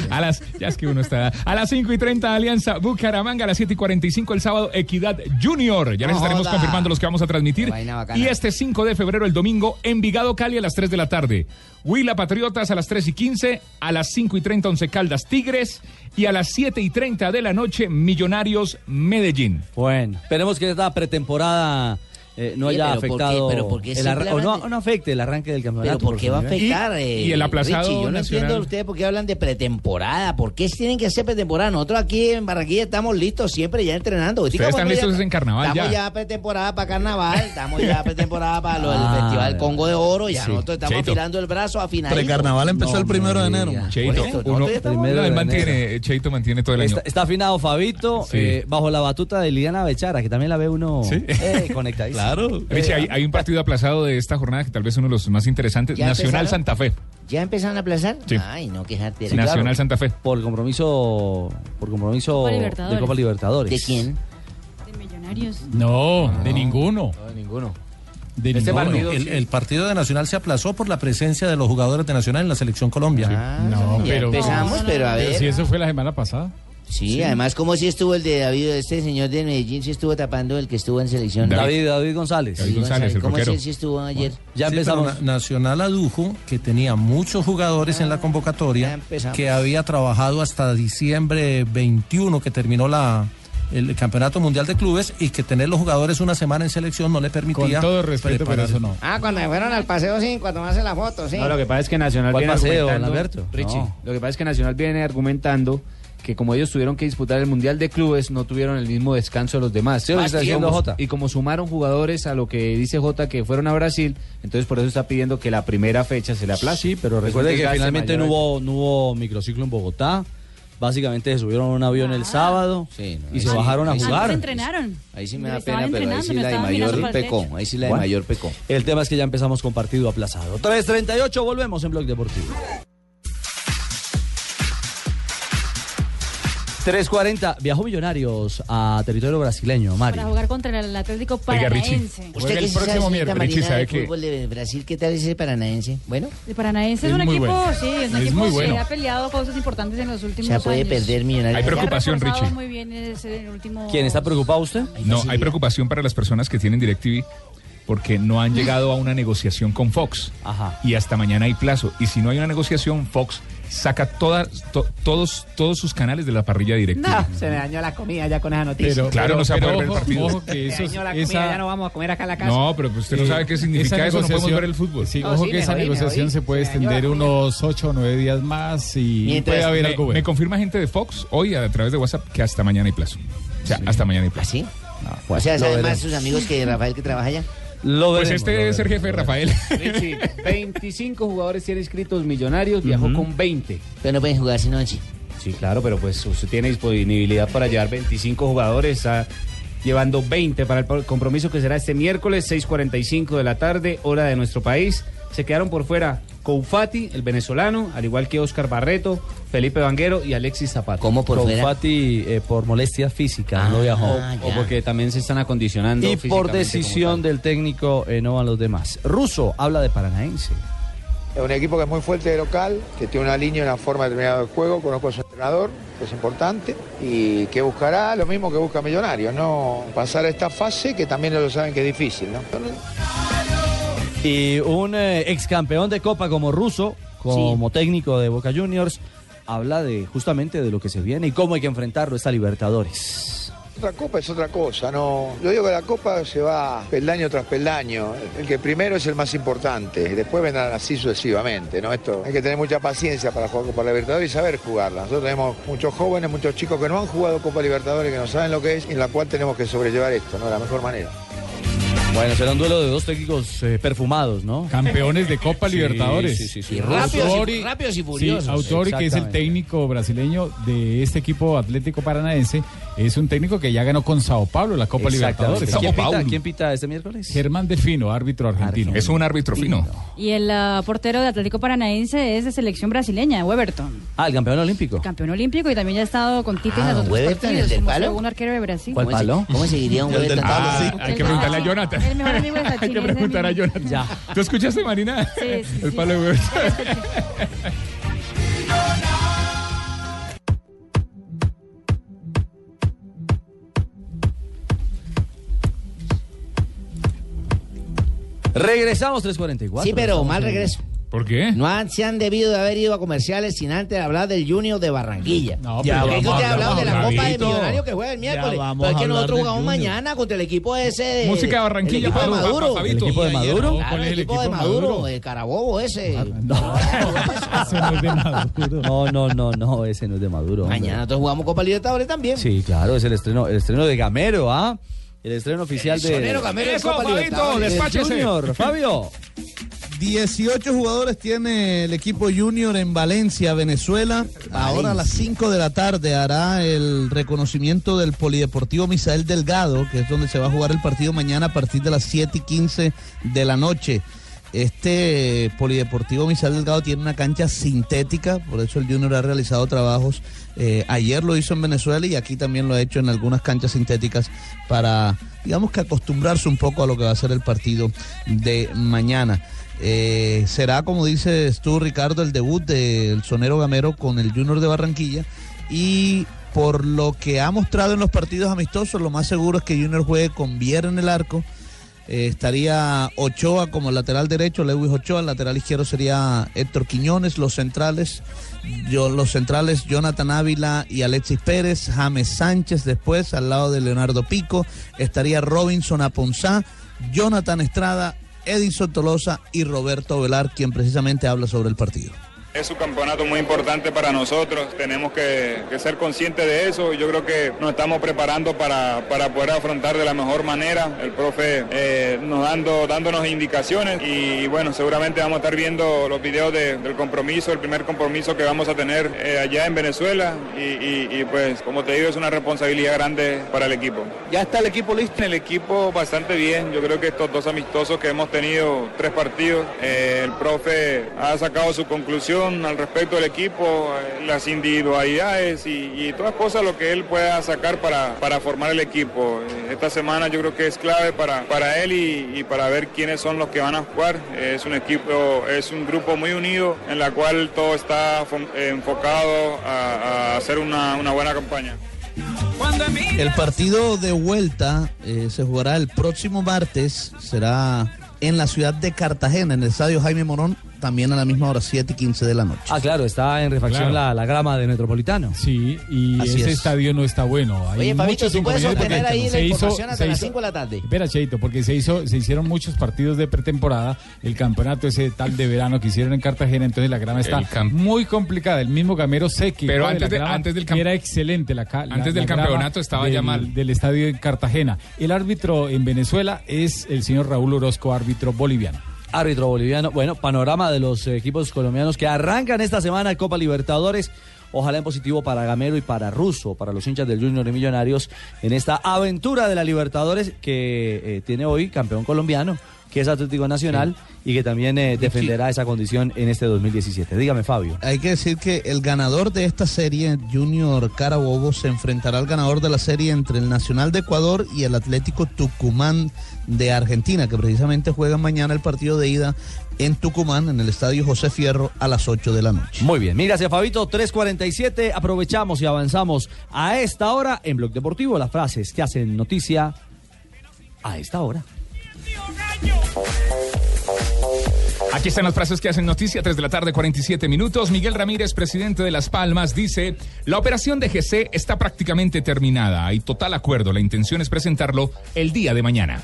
A las, ya es que uno está. A las 5 y 30, Alianza Bucaramanga. A las 7 y 45, el sábado, Equidad Junior. Ya les estaremos confirmando los que vamos a transmitir. Y este 5 de febrero, el domingo, Envigado Cali a las 3 de la tarde. Huila Patriotas a las 3 y 15. A las 5 y 30, Once Caldas Tigres. Y a las 7 y 30 de la noche, Millonarios Medellín. Bueno, esperemos que esta pretemporada eh, no Oye, haya pero ¿por qué- afectado pero por qué el arra- o no, no afecte el arranque del campeonato. Pero ¿por qué va a nivel. afectar? eh, Richie? Yo no entiendo ustedes por qué hablan de pretemporada. ¿Por qué tienen que hacer pretemporada? Nosotros aquí en Barranquilla estamos listos siempre ya entrenando. Ustedes están listos ya- en carnaval Estamos ya. ya pretemporada para carnaval, estamos ya pretemporada para lo del Ah, Festival Congo de Oro. Ya sí. nosotros estamos Cheito. afilando el brazo afinadito. Precarnaval empezó el primero de enero. Cheito, uno, Primero de mantiene, Cheito mantiene todo el año. Está, está afinado Fabito Sí. eh, bajo la batuta de Liliana Bechara, que también la ve uno Sí. eh, conectadísimo. <laughs> Claro. Richie, hay, hay un partido aplazado de esta jornada que tal vez uno de los más interesantes. ¿Ya Nacional empezaron? Santa Fe. ¿Ya empezaron a aplazar? Sí. Ay, no, quejarte. Sí, Nacional claro. Santa Fe. Por compromiso, por compromiso Copa de Copa Libertadores. ¿De quién? De Millonarios. No, de ninguno. No, ninguno. De Este ninguno. partido, el, el partido de Nacional se aplazó por la presencia de los jugadores de Nacional en la selección Colombia. Ah, No, ya pero- empezamos, pero a Pero ver. si eso fue la semana pasada. Sí, además, como si estuvo el de David, este señor de Medellín, si estuvo tapando el que estuvo en selección. David, David González. David González, el ¿Cómo rockero. si él sí estuvo ayer? Ya Sí, empezamos. Nacional adujo que tenía muchos jugadores en la Ya convocatoria, que había trabajado hasta diciembre 21, que terminó la, el Campeonato Mundial de Clubes, y que tener los jugadores una semana en selección no le Con permitía. todo respeto, pero eso no. Ah, cuando me fueron al paseo, sí, cuando me hace la foto, sí. No, lo que pasa es que Nacional ¿Cuál viene paseo, argumentando. Alberto? Richie, No. lo que pasa es que Nacional viene argumentando que como ellos tuvieron que disputar el Mundial de Clubes, no tuvieron el mismo descanso de los demás. Sí, está y, diciendo Jota. y como sumaron jugadores a lo que dice Jota que fueron a Brasil, entonces por eso está pidiendo que la primera fecha se le aplace. Sí, pero recuerde que finalmente no hubo, no hubo microciclo en Bogotá. Básicamente se subieron a un avión el sábado Sí, no, y se sí, bajaron a ahí sí. jugar. Entrenaron. Ahí sí me da pena, pero ahí sí la de mayor pecó. Ahí sí la de Bueno. mayor pecó. El tema es que ya empezamos con partido aplazado. 3.38, volvemos en Blog Deportivo. 3.40, viajó Millonarios a territorio brasileño, Mario. Para jugar contra el Atlético Paranaense. Usted que sabe, señorita Marina, del fútbol de Brasil, ¿qué tal es ese paranaense? Bueno. El Paranaense es, Es un muy equipo, bueno. sí, es un Es equipo muy que bueno. ha peleado cosas importantes en los O últimos sea, puede años. perder Millonarios. Hay preocupación, Richie. muy bien ese el último... ¿Quién está preocupado usted? No, hay preocupación para las personas que tienen DirecTV porque no han llegado a una negociación con Fox. Y hasta mañana hay plazo. Y si no hay una negociación, Fox saca todas, to- todos, todos sus canales de la parrilla DirecTV. No, se me dañó la comida ya con esa noticia. Pero- Claro, no se va a pero poder ver el partido. ojo que Se eso me es- dañó la comida, esa- ya no vamos a comer acá en la casa. No, pero pues usted no sabe qué significa eso, no podemos ver el fútbol. Sí, No, ojo sí, que me esa jodí, me negociación jodí. se puede Se me extender unos 8 o 9 días más y puede haber me, algo me bueno. confirma gente de Fox hoy a través de WhatsApp que hasta mañana hay plazo. O sea, hasta mañana hay plazo. ¿Sí? pues, o sea, lo ¿saben veremos. más sus amigos que Rafael que trabaja allá? Lo Pues veremos, este ser veremos, jefe de Rafael. Richie, <laughs> 25 jugadores tiene inscritos Millonarios, viajó con 20. Pero no pueden jugar sino once. Sí, claro, pero pues usted tiene disponibilidad para llevar 25 jugadores, está llevando 20 para el compromiso que será este miércoles, 6.45 de la tarde, hora de nuestro país. Se quedaron por fuera Koufati, el venezolano, al igual que Oscar Barreto, Felipe Vanguero y Alexis Zapata. ¿Cómo por fuera? Fati eh, por molestia física, no viajó. O, o porque también se están acondicionando. Y por decisión del técnico eh, no van los demás. Russo habla de Paranaense. Es un equipo que es muy fuerte de local, que tiene una línea y una forma determinada de juego. Conozco a su entrenador, que es importante, y que buscará lo mismo que busca Millonarios, ¿no? Pasar a esta fase que también ellos saben que es difícil, ¿no? Y un eh, ex campeón de Copa como Russo, como técnico de Boca Juniors, habla de justamente de lo que se viene y cómo hay que enfrentarlo esta Libertadores. Otra copa es otra cosa, ¿no? Yo digo que la copa se va peldaño tras peldaño. El que primero es el más importante, y después vendrán así sucesivamente, ¿no? Esto hay que tener mucha paciencia para jugar Copa Libertadores y saber jugarla. Nosotros tenemos muchos jóvenes, muchos chicos que no han jugado Copa Libertadores, que no saben lo que es, y en la cual tenemos que sobrellevar esto, ¿no? De la mejor manera. Bueno, será un duelo de dos técnicos eh, perfumados, ¿no? Campeones de Copa Sí, Libertadores. sí, sí, sí. Y rápidos y- Autori- rápidos y Sí, furiosos. Autori, que es el técnico brasileño de este equipo Atlético Paranaense, es un técnico que ya ganó con Sao Paulo la Copa. Libertadores. ¿Quién Sao pita, Paulo. quién pita este miércoles? Germán Delfino, árbitro argentino. Es un árbitro fino. Y el ah, portero de Atlético Paranaense es de selección brasileña, Weberton. Ah, el campeón olímpico. Campeón olímpico y también ya ha estado con Tite en Ah, los otros Weberton, partidos, el del palo. segundo arquero de Brasil. ¿Cuál ¿Cómo se- palo? ¿Cómo seguiría un <laughs> Weberton? palo, Ah, sí. hay que preguntarle a Jonathan. El mejor amigo de <laughs> Hay que preguntar a. Jonathan. Ya. ¿Tú escuchaste, Marina? Sí, sí, El sí. palo de Weber. <laughs> Regresamos 3.44. Sí, pero mal regreso. ¿Por qué? No han- se han debido de haber ido a comerciales sin antes hablar del Junior de Barranquilla. No, Porque pero es que vamos usted ha hablado de la Copa de. Millonarios que juega el miércoles. vamos Pero es que nosotros jugamos Junior. mañana contra el equipo ese de. Música de Barranquilla, el equipo de Maduro. ¿El equipo de Maduro? Claro, ¿Cuál es el el equipo de equipo de Maduro, Maduro? el Carabobo ese. Eso <laughs> no es de Maduro. No, no, no, no, ese no es de Maduro. hombre. Mañana nosotros jugamos Copa Libertadores también. Sí, claro, es el estreno, el estreno de Gamero, ¿ah? El estreno oficial de, sonero Gamero Eso, Copa Fabito, despáchese. Junior. Fabio. 18 jugadores tiene el equipo junior en Valencia, Venezuela. Ahora a las 5 de la tarde hará el reconocimiento del Polideportivo Misael Delgado, que es donde se va a jugar el partido mañana a partir de las 7 y 15 de la noche. Este Polideportivo Misael Delgado tiene una cancha sintética, por eso el Junior ha realizado trabajos. eh, ayer lo hizo en Venezuela y aquí también lo ha hecho en algunas canchas sintéticas para, digamos que acostumbrarse un poco a lo que va a ser el partido de mañana. Eh, será, como dices tú, Ricardo, el debut del sonero gamero con el Junior de Barranquilla. Y por lo que ha mostrado en los partidos amistosos, lo más seguro es que Junior juegue con Viera en el arco. Eh, estaría Ochoa como lateral derecho, Lewis Ochoa, el lateral izquierdo sería Héctor Quiñones, los centrales, yo, los centrales Jonathan Ávila y Alexis Pérez, James Sánchez después al lado de Leonardo Pico, estaría Robinson Aponzá, Jonathan Estrada, Edison Tolosa y Roberto Velar, quien precisamente habla sobre el partido. Es un campeonato muy importante para nosotros, tenemos que, que ser conscientes de eso y yo creo que nos estamos preparando para, para poder afrontar de la mejor manera, el profe eh, nos dando, dándonos indicaciones y, bueno, seguramente vamos a estar viendo los videos de- del compromiso, el primer compromiso que vamos a tener eh, allá en Venezuela y, y- y, pues como te digo es una responsabilidad grande para el equipo. Ya está el equipo listo, el equipo bastante bien, yo creo que estos dos amistosos que hemos tenido, tres partidos, eh, el profe ha sacado su conclusión al respecto del equipo, eh, las individualidades y, y todas cosas lo que él pueda sacar para, para formar el equipo. Eh, Esta semana yo creo que es clave para, para él y, para ver quiénes son los que van a jugar. Es un equipo, es un grupo muy unido en la cual todo está fo- enfocado a, a hacer una, una buena campaña. El partido de vuelta eh, se jugará el próximo martes, será en la ciudad de Cartagena, en el estadio Jaime Morón, también a la misma hora, 7 y 15 de la noche. Ah, claro, está en refacción Claro. la, la grama de Metropolitano. Sí, y Así ese es. estadio no está bueno. Hay Oye, Fabito, muchos ¿tú puedes porque ahí la se hizo- información hasta se las hizo- 5 de la tarde? Espera, Cheito, porque se hizo, se hicieron muchos partidos de pretemporada, el campeonato ese tal de verano que hicieron en Cartagena, entonces la grama está muy complicada. El mismo Gamero sé que Pero de antes la de- grama, antes del era excelente la, la- Antes del la grama campeonato estaba del, ya mal. del estadio en Cartagena. El árbitro en Venezuela es el señor Raúl Orozco, árbitro boliviano. Árbitro boliviano. Bueno, panorama de los equipos colombianos que arrancan esta semana Copa Libertadores. Ojalá en positivo para Gamero y para Russo, para los hinchas del Junior y Millonarios, en esta aventura de la Libertadores que eh, tiene hoy campeón colombiano, que es Atlético Nacional y que también eh, defenderá esa condición en este 2017. Dígame, Fabio. Hay que decir que el ganador de esta serie, Junior Carabobo, se enfrentará al ganador de la serie entre el Nacional de Ecuador y el Atlético Tucumán de Argentina, que precisamente juegan mañana el partido de ida en Tucumán, en el Estadio José Fierro, a las 8 de la noche. Muy bien, mira hacia Fabito 347, aprovechamos y avanzamos a esta hora en Blog Deportivo, las frases que hacen noticia a esta hora. Aquí están las frases que hacen noticia, 3 de la tarde, 47 minutos. Miguel Ramírez, presidente de Las Palmas, dice, la operación de GC está prácticamente terminada. Hay total acuerdo. La intención es presentarlo el día de mañana.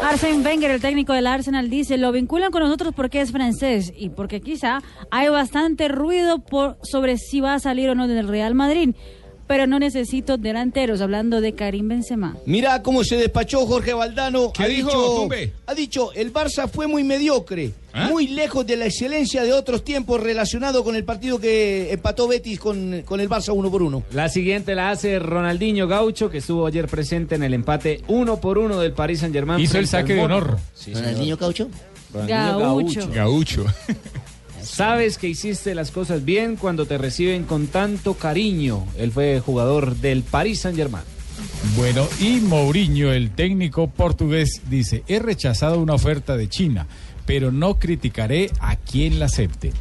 Arsene Wenger, el técnico del Arsenal, dice, lo vinculan con nosotros porque es francés y porque quizá hay bastante ruido por, sobre si va a salir o no del Real Madrid, pero no necesito delanteros, hablando de Karim Benzema. Mira cómo se despachó Jorge Valdano. ¿Qué ha dijo, dicho, Tumbe? Ha dicho, el Barça fue muy mediocre, ¿Ah? muy lejos de la excelencia de otros tiempos relacionado con el partido que empató Betis con, con el Barça uno por uno. La siguiente la hace Ronaldinho Gaucho, que estuvo ayer presente en el empate uno por uno del Paris Saint Germain. Hizo el saque de honor. Ronaldinho Caucho. Gaucho. Gaucho. <laughs> Sabes que hiciste las cosas bien cuando te reciben con tanto cariño. Él fue jugador del Paris Saint Germain. Bueno, y Mourinho, el técnico portugués, dice, he rechazado una oferta de China, pero no criticaré a quien la acepte.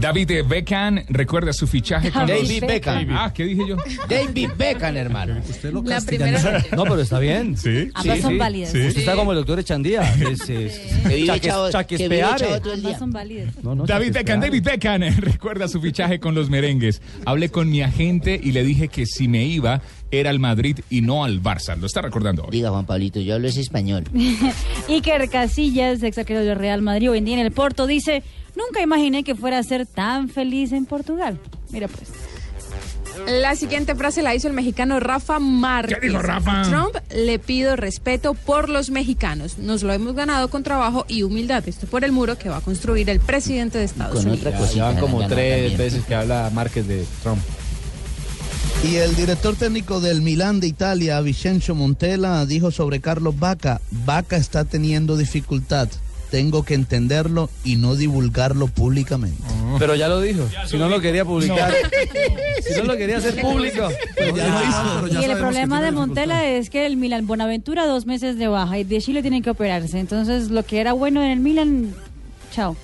David Beckham recuerda su fichaje con David los... Beckham. Ah, ¿qué dije yo? David Beckham, hermano. Usted lo La primera <laughs> No, pero está bien. Sí. Ambas son válidas. Usted está como el doctor Echandía. Es, es. Ambas son válidas. No, no, David Beckham. David <laughs> Beckham recuerda su fichaje con los merengues. Hablé con mi agente y le dije que si me iba era al Madrid y no al Barça. Lo está recordando hoy. Diga Juan Pablito, yo hablo es español. <laughs> Iker Casillas, ex arquero del Real Madrid, hoy en día en el Porto, dice, nunca imaginé que fuera a ser tan feliz en Portugal. Mira pues. La siguiente frase la hizo el mexicano Rafa Márquez. ¿Qué dijo Rafa? Trump le pido respeto por los mexicanos. Nos lo hemos ganado con trabajo y humildad. Esto por el muro que va a construir el presidente de Estados Con Unidos. otra cosita. ya como tres también. veces que habla Márquez de Trump. Y el director técnico del Milán de Italia, Vincenzo Montella, dijo sobre Carlos Vaca, Vaca está teniendo dificultad, tengo que entenderlo y no divulgarlo públicamente. Pero ya lo dijo. Si no lo quería publicar. <laughs> Si no lo quería hacer público. pues ya lo hizo. Y el problema de Montela es que el Milan Bonaventura dos meses de baja y de Chile tienen que operarse. Entonces lo que era bueno en el Milan, chao.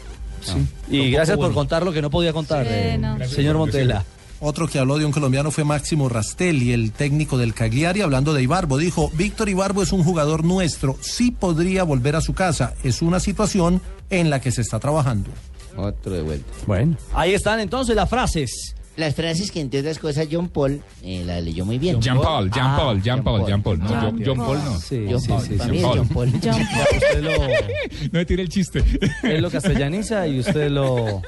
Y gracias por contar lo que no podía contar, Sí, eh, no. señor Montela. Otro que habló de un colombiano fue Máximo Rastelli, el técnico del Cagliari, hablando de Ibarbo. Dijo, Víctor Ibarbo es un jugador nuestro, sí podría volver a su casa. Es una situación en la que se está trabajando. Otro de vuelta. Bueno, ahí están entonces las frases. Las frases que entre otras cosas John Paul eh, la leyó muy bien. Jean Paul, Jean Ah, Paul, Jean Paul, Jean Paul. No, John, John Paul no. Sí, John Paul, sí, sí. Paul. John Paul. John Usted lo, <laughs> No me tiré el chiste. él lo castellaniza y usted lo...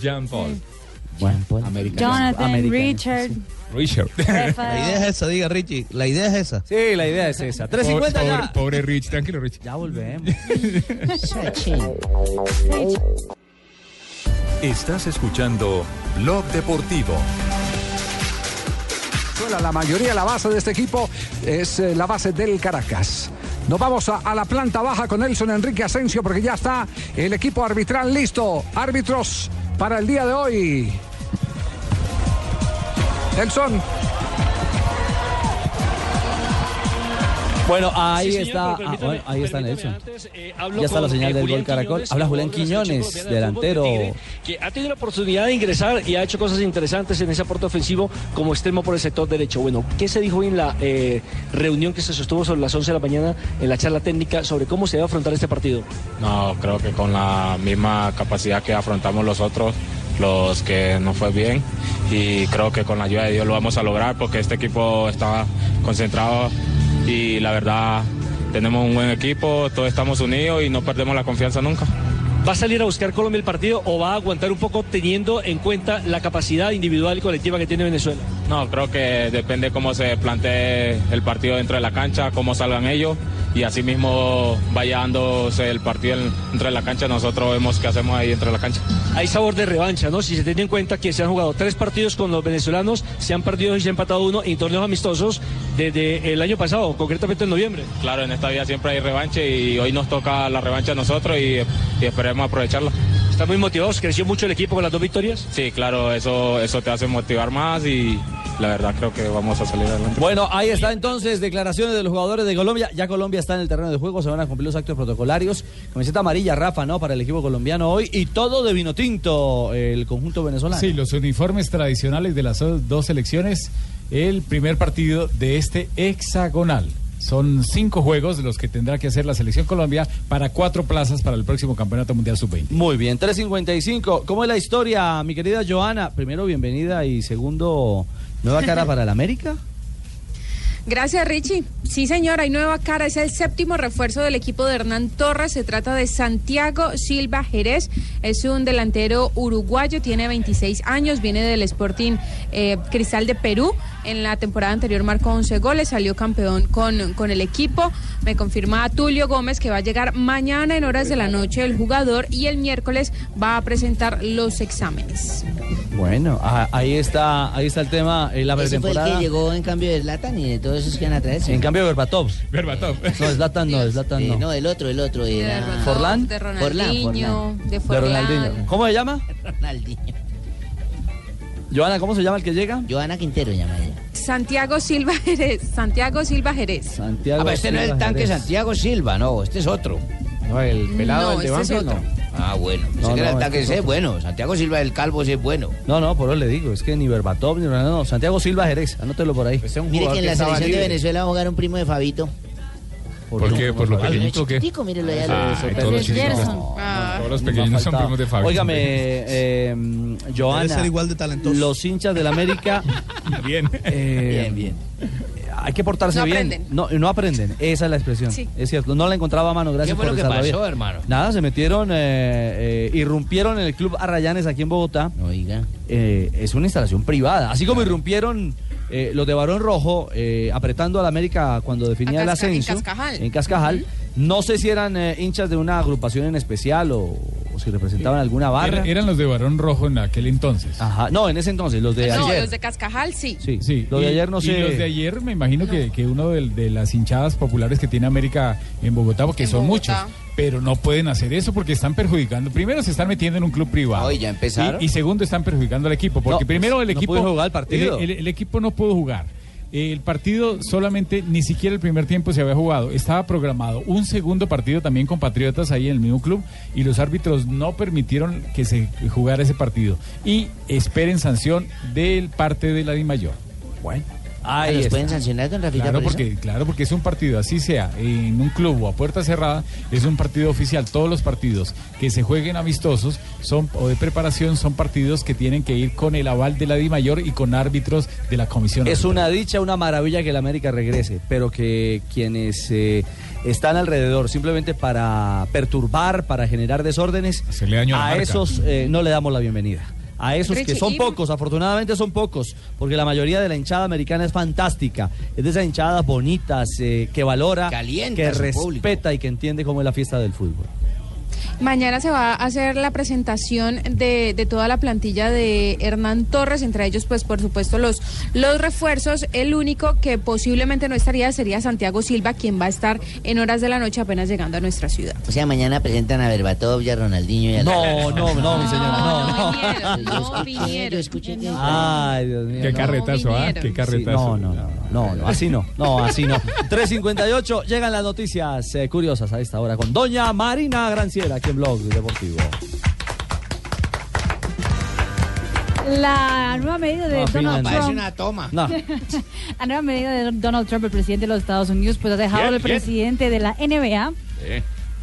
Jean Paul. John Paul. Jonathan, Americano, Richard, Richard. La idea es esa, diga Richie, la idea es esa. Sí, la idea es esa. Pobre, 350 pobre, ya. pobre Rich, tranquilo Rich. Ya volvemos. Estás escuchando Blog Deportivo. La mayoría, la base de este equipo es eh, la base del Caracas. Nos vamos a, a la planta baja con Nelson Enrique Asensio porque ya está el equipo arbitral listo. Árbitros, para el día de hoy. Nelson. Bueno, ahí Sí, señor, está, pero ah, bueno, ahí está Nelson. antes, eh, ya está la señal eh, del gol Caracol. Quiñones, Habla Julián Quiñones, de delantero. de Tigre, que ha tenido la oportunidad de ingresar y ha hecho cosas interesantes en ese aporte ofensivo como extremo por el sector derecho. Bueno, ¿qué se dijo hoy en la eh, reunión que se sostuvo sobre las 11 de la mañana en la charla técnica sobre cómo se debe afrontar este partido? No, creo que con la misma capacidad que afrontamos los otros, los que no fue bien, y creo que con la ayuda de Dios lo vamos a lograr porque este equipo está concentrado y la verdad tenemos un buen equipo, todos estamos unidos y no perdemos la confianza nunca. ¿Va a salir a buscar Colombia el partido o va a aguantar un poco teniendo en cuenta la capacidad individual y colectiva que tiene Venezuela? No, creo que depende cómo se plantee el partido dentro de la cancha, cómo salgan ellos y así mismo vaya dándose el partido en- dentro de la cancha, nosotros vemos qué hacemos ahí dentro de la cancha. Hay sabor de revancha, ¿no? Si se tiene en cuenta que se han jugado tres partidos con los venezolanos, se han perdido y se ha empatado uno en torneos amistosos desde el año pasado, concretamente en noviembre. Claro, en esta vida siempre hay revancha y hoy nos toca la revancha a nosotros y, y esperemos aprovecharla. ¿Están muy motivados? ¿Creció mucho el equipo con las dos victorias? Sí, claro, eso, eso te hace motivar más y la verdad creo que vamos a salir adelante. Bueno, ahí está entonces declaraciones de los jugadores de Colombia. Ya Colombia está en el terreno de juego, se van a cumplir los actos protocolarios. Camiseta amarilla, Rafa, ¿no? Para el equipo colombiano hoy. Y todo de vino tinto, el conjunto venezolano. Sí, los uniformes tradicionales de las dos selecciones. El primer partido de este hexagonal. Son cinco juegos los que tendrá que hacer la selección Colombia para cuatro plazas para el próximo Campeonato Mundial Sub-20. Muy bien, 3.55. ¿Cómo es la historia, mi querida Joana? Primero, bienvenida y segundo, nueva cara para el América. Gracias, Richie. Sí, señor, hay nueva cara. Es el séptimo refuerzo del equipo de Hernán Torres. Se trata de Santiago Silva Jerez. Es un delantero uruguayo, tiene 26 años, viene del Sporting eh, Cristal de Perú. En la temporada anterior marcó 11 goles, salió campeón con, con el equipo. Me confirma Tulio Gómez que va a llegar mañana en horas de la noche el jugador y el miércoles va a presentar los exámenes. Bueno, ah, ahí está, ahí está el tema, eh, la Ese fue el pretemporada. que llegó en cambio de Zlatan y de todos esos que van a traerse. En cambio, Berbatov. Berbatov. No, Zlatan no, Zlatan Eh, no. no, el otro, el otro. Era... ¿Forlán? De Forlán, Ronaldinho, de. Ronaldinho. ¿Cómo se llama? <laughs> Ronaldinho. Joana, ¿cómo se llama el que llega? Joana Quintero llama ella. Santiago Silva Jerez. Santiago Silva Jerez. Santiago Ah, pero este no es el tanque Jerez. Santiago Silva, no, este es otro. No, el pelado, No, el de este es otro. no. Ah, bueno. Pensé No, que no, el tanque es bueno. Santiago Silva del Calvo ese es bueno. No, no, por eso le digo, es que ni Berbatov ni Ronaldo, no, Santiago Silva Jerez, anótelo por ahí. Mire que en la selección de Venezuela va a jugar un primo de Fabito. ¿Por qué? ¿Por lo pequeñito qué? mírelo Ay, lo- todos los. Ah. Todos los pequeños son primos de Fabio. Óigame, eh, Joana. Debe ser igual de talentoso. Los hinchas del América. <laughs> bien. bien, bien. Hay que portarse No bien. aprenden. No, no aprenden. Esa es la expresión. Sí. Es cierto. No la encontraba a mano. Gracias ¿Qué fue por lo que pasó, hermano? Nada, se metieron, eh, eh, irrumpieron en el club Arrayanes aquí en Bogotá. Oiga. Eh, es una instalación privada. Así como irrumpieron eh, los de Barón Rojo eh, apretando al América cuando definía A el Casca- en ascenso. Cascajal. En Cascajal. No sé si eran eh, hinchas de una agrupación en especial o, o si representaban alguna barra. Era- eran los de Barón Rojo en aquel entonces. Ajá. No, en ese entonces, los de No, ayer. los de Cascajal sí. Sí, Sí, Los de y- ayer no y sé. los de ayer me imagino que, que uno de, de las hinchadas populares que tiene América en Bogotá, porque En son Bogotá. muchos, pero no pueden hacer eso porque están perjudicando. Primero se están metiendo en un club privado. Ay, ya empezaron. Y, y segundo están perjudicando al equipo, porque No, primero el no equipo jugar el partido. El, el- el equipo no pudo jugar. El partido solamente, ni siquiera el primer tiempo se había jugado. Estaba programado un segundo partido también con Patriotas ahí en el mismo club y los árbitros no permitieron que se jugara ese partido. Y esperen sanción del parte de la DIMAYOR. Bueno, ahí ¿Los está. pueden sancionar, don Rafita? Claro por eso? porque, claro, porque es un partido, así sea, en un club o a puerta cerrada, es un partido oficial. Todos los partidos que se jueguen amistosos son o de preparación son partidos que tienen que ir con el aval de la DIMAYOR y con árbitros de la comisión. Es arbitral. una dicha, una maravilla que el América regrese, pero que quienes eh, están alrededor simplemente para perturbar, para generar desórdenes, Hacerle daño a esos eh, no le damos la bienvenida. A esos que son pocos, afortunadamente son pocos, porque la mayoría de la hinchada americana es fantástica. Es de esas hinchadas bonitas, eh, que valora, Calienta que público. respeta y que entiende cómo es la fiesta del fútbol. Mañana se va a hacer la presentación de, de toda la plantilla de Hernán Torres, entre ellos, pues, por supuesto, los, los refuerzos. El único que posiblemente no estaría sería Santiago Silva, quien va a estar en horas de la noche apenas llegando a nuestra ciudad. O sea, mañana presentan a Berbatov y a Ronaldinho y a No, no, no, mi señora, no, no. Que... Ay, Dios mío. Qué no. carretazo, ¿ah? Qué Sí, carretazo. no, no, no, no, no, así no, no, así no. 3.58, llegan las noticias eh, curiosas a esta hora con Doña Marina Granciera, aquí en Blog Deportivo. La nueva medida de No, Donald. Trump. Una toma. No. <laughs> la nueva medida de Donald Trump, el presidente de los Estados Unidos, pues ha dejado Bien, al bien. presidente de la NBA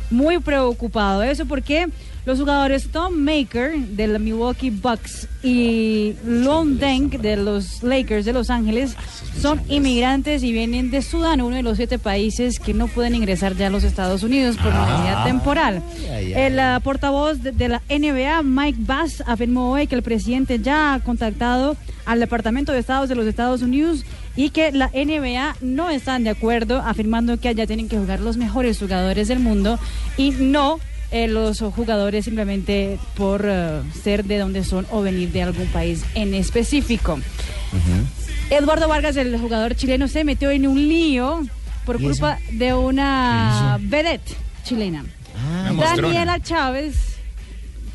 muy preocupado. Eso porque los jugadores Tom Maker de los Milwaukee Bucks y Lon Deng de los Lakers de Los Ángeles son inmigrantes y vienen de Sudán, uno de los siete países que no pueden ingresar ya a los Estados Unidos por medida temporal. ay, ay. El ah, portavoz de, de la NBA, Mike Bass, afirmó hoy que el presidente ya ha contactado al Departamento de Estados de los Estados Unidos y que la NBA no están de acuerdo, afirmando que allá tienen que jugar los mejores jugadores del mundo y no eh, los jugadores simplemente por eh, ser de donde son o venir de algún país en específico. Eduardo Vargas, el jugador chileno, se metió en un lío por culpa de una vedette chilena. mostrona. Daniela Chávez,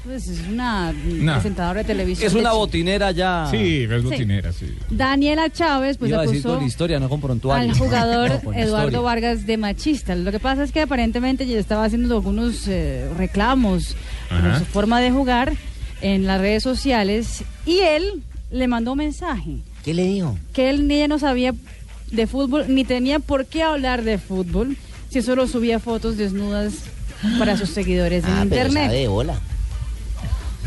pues es una presentadora de televisión. Es una botinera ya. Sí, es botinera, sí. Daniela Chávez, pues Iba a decir acusó con historia, no con prontuario. al <laughs> jugador No, con Eduardo historia. Vargas de machista. Lo que pasa es que aparentemente ya estaba haciendo algunos eh, reclamos por su forma de jugar en las redes sociales y él le mandó un mensaje. ¿Qué le dijo? Que él ni ella no sabía de fútbol ni tenía por qué hablar de fútbol si solo subía fotos desnudas para sus seguidores en Ah, pero internet. sabe de bola.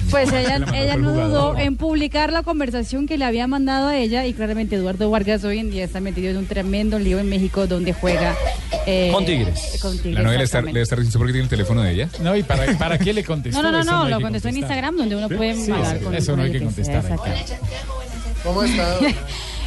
Pues ella, ella no dudó en publicar la conversación que le había mandado a ella y claramente Eduardo Vargas hoy en día está metido en un tremendo lío en México donde juega eh, Con Tigres. con Tigres, La novia le está, le está diciendo por qué tiene el teléfono de ella. No, ¿y para, para qué le contestó? No, no, no, no, lo contestó en. Instagram donde uno puede Sí, hablar sí, con eso no hay que sea, contestar. ¿Cómo está? <laughs>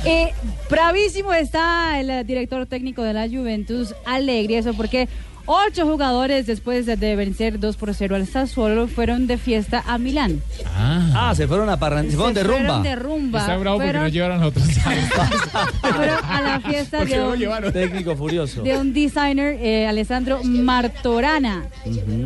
Eh, bravísimo está el eh, director técnico de la Juventus, Alegre, eso porque ocho jugadores después de, vencer 2 por 0 al Sassuolo fueron de fiesta a Milán. Ah, se fueron a parrandear, se fueron de fueron rumba. de rumba. Está bravo porque Fueron- no llevaron a otros. <laughs> fueron a la fiesta ¿Por qué de un, llevaron? Técnico furioso. de un designer, eh, Alessandro Martorana,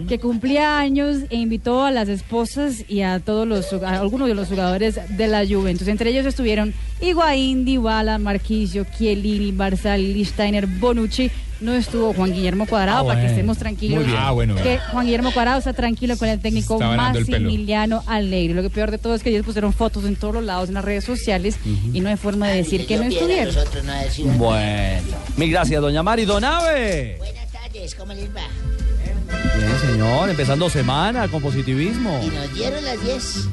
que cumplía años e invitó a las esposas y a todos los a algunos de los jugadores de la Juventus. Entre ellos estuvieron Higuaín, Dybala, Marquisio, Chiellini, Barzal, Lichsteiner, Bonucci. No estuvo Juan Guillermo Cuadrado Ah, para que estemos tranquilos. Muy bien. Ah, bueno, que bien. Juan Guillermo Cuadrado está tranquilo con el técnico. Maximiliano Alegre. Lo que peor de todo es que ellos pusieron fotos en todos los lados en las redes sociales y no hay forma de decir que no estuvieron. No. Bueno, mil gracias, doña Mari. Donave. Buenas tardes, ¿cómo les va? Bien, señor, empezando semana con positivismo. Y nos dieron las 10.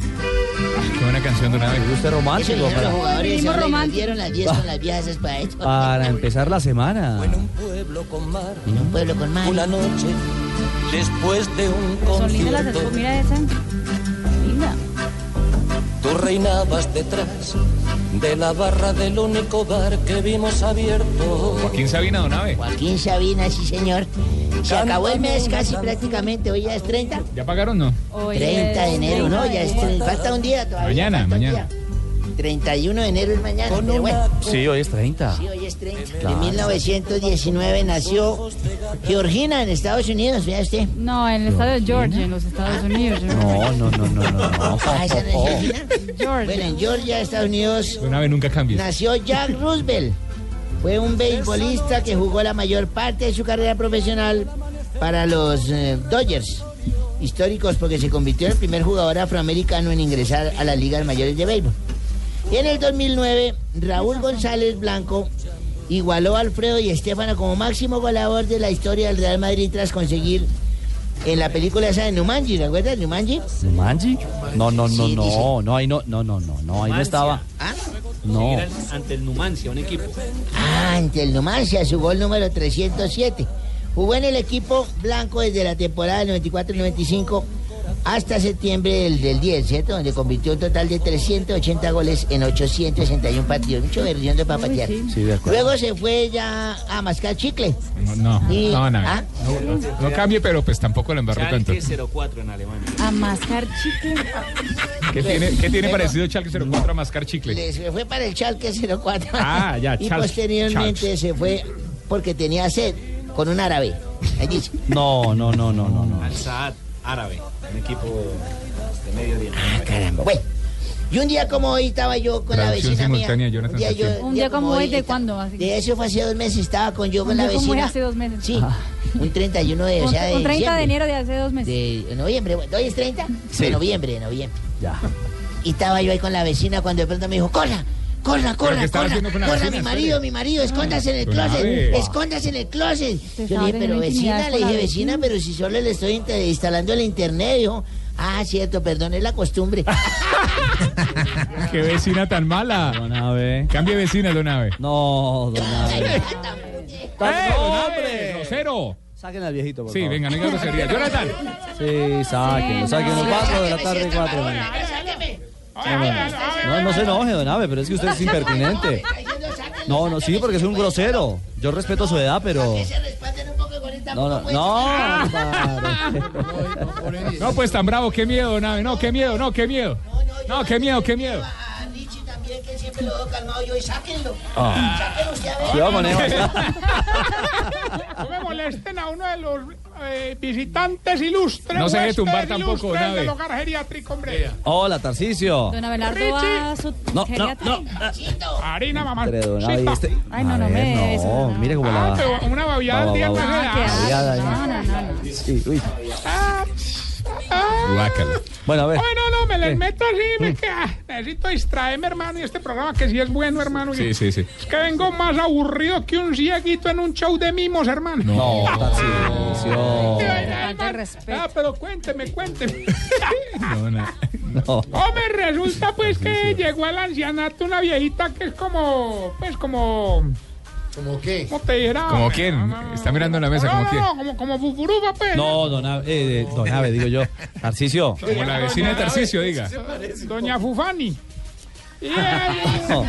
Qué buena canción de una vez. Usted romántico los para, jugadores Vinimos ahora y nos románticos. dieron las 10 con las <laughs> viejas es para eso. para empezar la semana. pueblo con mar. En un pueblo con mar. Una noche después de un Son lindas las. Mira esa. Linda. Tú reinabas detrás de la barra del único bar que vimos abierto. Joaquín Sabina Donave. Joaquín Sabina, sí señor. Se acabó el mes casi prácticamente, hoy ya es 30. ¿Ya pagaron no? 30 de enero, ¿no? Ya es, falta un día todavía. Mañana, mañana. Día. 31 de enero es mañana, pero bueno. Sí, hoy es 30. Sí, hoy es 30. Claro. En 1919 nació Georgina en Estados Unidos, vea usted. No, en el estado de Georgia, en los Estados Unidos. No, no, no, no, no. no. Ah, esa no es Georgina. Georgia. Bueno, en Georgia, Estados Unidos, Donave nunca cambies. nació Jack Roosevelt. Fue un beisbolista que jugó la mayor parte de su carrera profesional para los eh, Dodgers. Históricos porque se convirtió en el primer jugador afroamericano en ingresar a las ligas mayores de béisbol. Y en el 2009, Raúl González Blanco igualó a Alfredo y Estefano como máximo goleador de la historia del Real Madrid tras conseguir en la película esa de Numanji, ¿recuerdas? Numanji. ¿Manji? No, no, no, Sí, no, no, ahí no, no, no, no, no, ahí no estaba. ¿Ah? No. Ante el Numancia, un equipo. Ah, ante el Numancia, su gol número 307. Jugó en el equipo blanco desde la temporada del 94-95 hasta septiembre del, del 10, ¿cierto? Donde convirtió un total de 380 goles en 861 partidos. Mucho versión de papatear. Sí, de acuerdo. Luego se fue ya a mascar chicle. No, no, Y- no, no, ¿Ah? no, no cambie, pero pues tampoco la embarré tanto. 04 en Alemania. A mascar chicle. ¿Qué tiene, qué tiene parecido Chalke 04 a mascar chicle? Le- se fue para el Chalque 04. Ah, ya, Y posteriormente se fue porque tenía sed con un árabe. Ahí dice. No, no, no, no, no, no. Al Saad árabe, un equipo de Medio Oriente. Caramba. Bueno, y un día como hoy estaba yo con la vecina mía. Jonathan Un día, yo. Un día como hoy, ¿de cuándo? Así De eso fue hace dos meses, estaba con yo con la día como vecina. hace dos meses. Sí, un 31 de, o sea, de un 30 de enero de hace dos meses. De noviembre, bueno, ¿hoy es 30? Sí. De noviembre, de noviembre. Ya. Y estaba yo ahí con la vecina cuando de pronto me dijo, corra, corra, corra, corra, la corra, mi marido, mi marido, escóndase en el Don closet, escóndase en el closet. Yo le dije, pero vecina, le la dije, vecina. pero si solo le estoy instalando el internet, dijo, ah, cierto, perdón, es la costumbre. <laughs> ¡Qué vecina tan mala! Don Abe. Cambie vecina, don Abe. No, don Abe. ¡Eh. ¡Grosero! Saquen al viejito, por Sí, favor. venga, no diga grosería. <laughs> Jonathan. Sí, sáquenlo, sáquenlo. Cuatro de la tarde, cuatro. No, no, no, no se enoje, don Abe, pero es que usted es impertinente. No, no, sí, porque es un grosero. Yo respeto su edad, pero... No, no, no, padre. No, pues tan bravo, qué miedo, don Abe. No, qué miedo, no, qué miedo. No, qué miedo, qué miedo. A Richie también, que siempre lo veo calmado yo, y sáquenlo. Ah. Sáquenlo usted a. <laughs> No me molesten a uno de los eh, visitantes ilustres. No se tumbar tampoco, ilustres Nave. del hogar geriátrico, hombre. Hola, Tarcicio. Don Abelardo va a su No, no, geriatra. Harina, mamá. Este... Ay, no, no me No, no. mire cómo Ah, la... pero una babiada al día va, no va. se Guácala. Bueno, a ver. Bueno, no, me les ¿Qué? meto así, me queda. Necesito distraerme, hermano, y este programa que sí es bueno, hermano. Sí, sí, sí. Es que vengo más aburrido que un cieguito en un show de mimos, hermano. No, respeto. Ah, pero cuénteme, cuénteme. No, no. No. Hombre, resulta pues que llegó al ancianato una viejita que es como, pues como, ¿Cómo qué? ¿cómo te dijera? ¿Como hombre? quién? No, no, Está mirando en la mesa, no, ¿como no, quién? no, como, como fufurufa, pues. No, don Abe, eh, don Abe, digo yo. Tarcicio. Como la vecina de Tarcicio, diga. Doña Fufani. <laughs> No.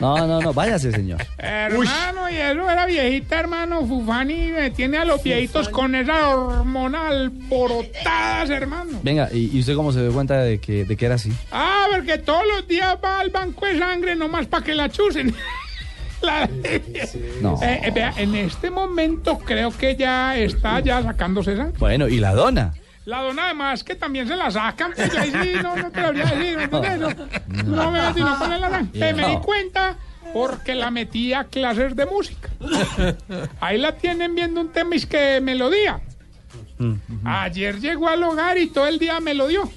No, no, no, váyase, señor. hermano, y eso era viejita, hermano. Fufani me tiene a los viejitos con esa hormona alborotadas, hermano. Venga, ¿y, y usted cómo se dio cuenta de que, de que era así? Ah, porque todos los días va al banco de sangre nomás para que la chusen. <laughs> La- No. Eh, eh, vea, en este momento creo que ya está ya sacándose sangre. Bueno, ¿y la dona? La dona además que también se la sacan, pues yo ahí sí no, no te lo voy a decir, ¿me? No, no me metí no poner la. Eh, me di cuenta porque la metí a clases de música. Ahí la tienen viendo un tema y es que melodía. Ayer llegó al hogar y todo el día me lo dio.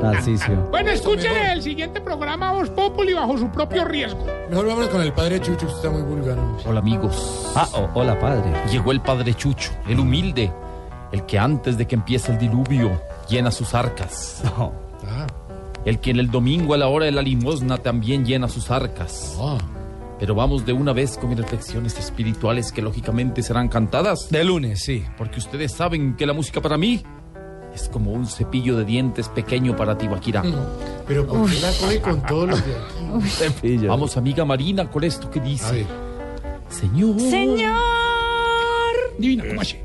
Tarcicio. Bueno, escuchen el siguiente programa Voz Populi bajo su propio riesgo. Mejor vámonos con el padre Chucho, usted está muy vulgar. hombre. Hola amigos. Ah, oh, hola, padre. Llegó el padre Chucho, el humilde, el que antes de que empiece el diluvio llena sus arcas. No. Ah, El que en el domingo a la hora de la limosna también llena sus arcas. ah. Pero vamos de una vez con mis reflexiones espirituales que lógicamente serán cantadas. De lunes, sí. Porque ustedes saben que la música para mí es como un cepillo de dientes pequeño para Tibaquirá. Pero ¿por qué la coge con todos los de aquí? Cepillo. <laughs> Vamos, amiga Marina, con esto que A dice. ver. Señor. Señor. Divina, ¿cómo así?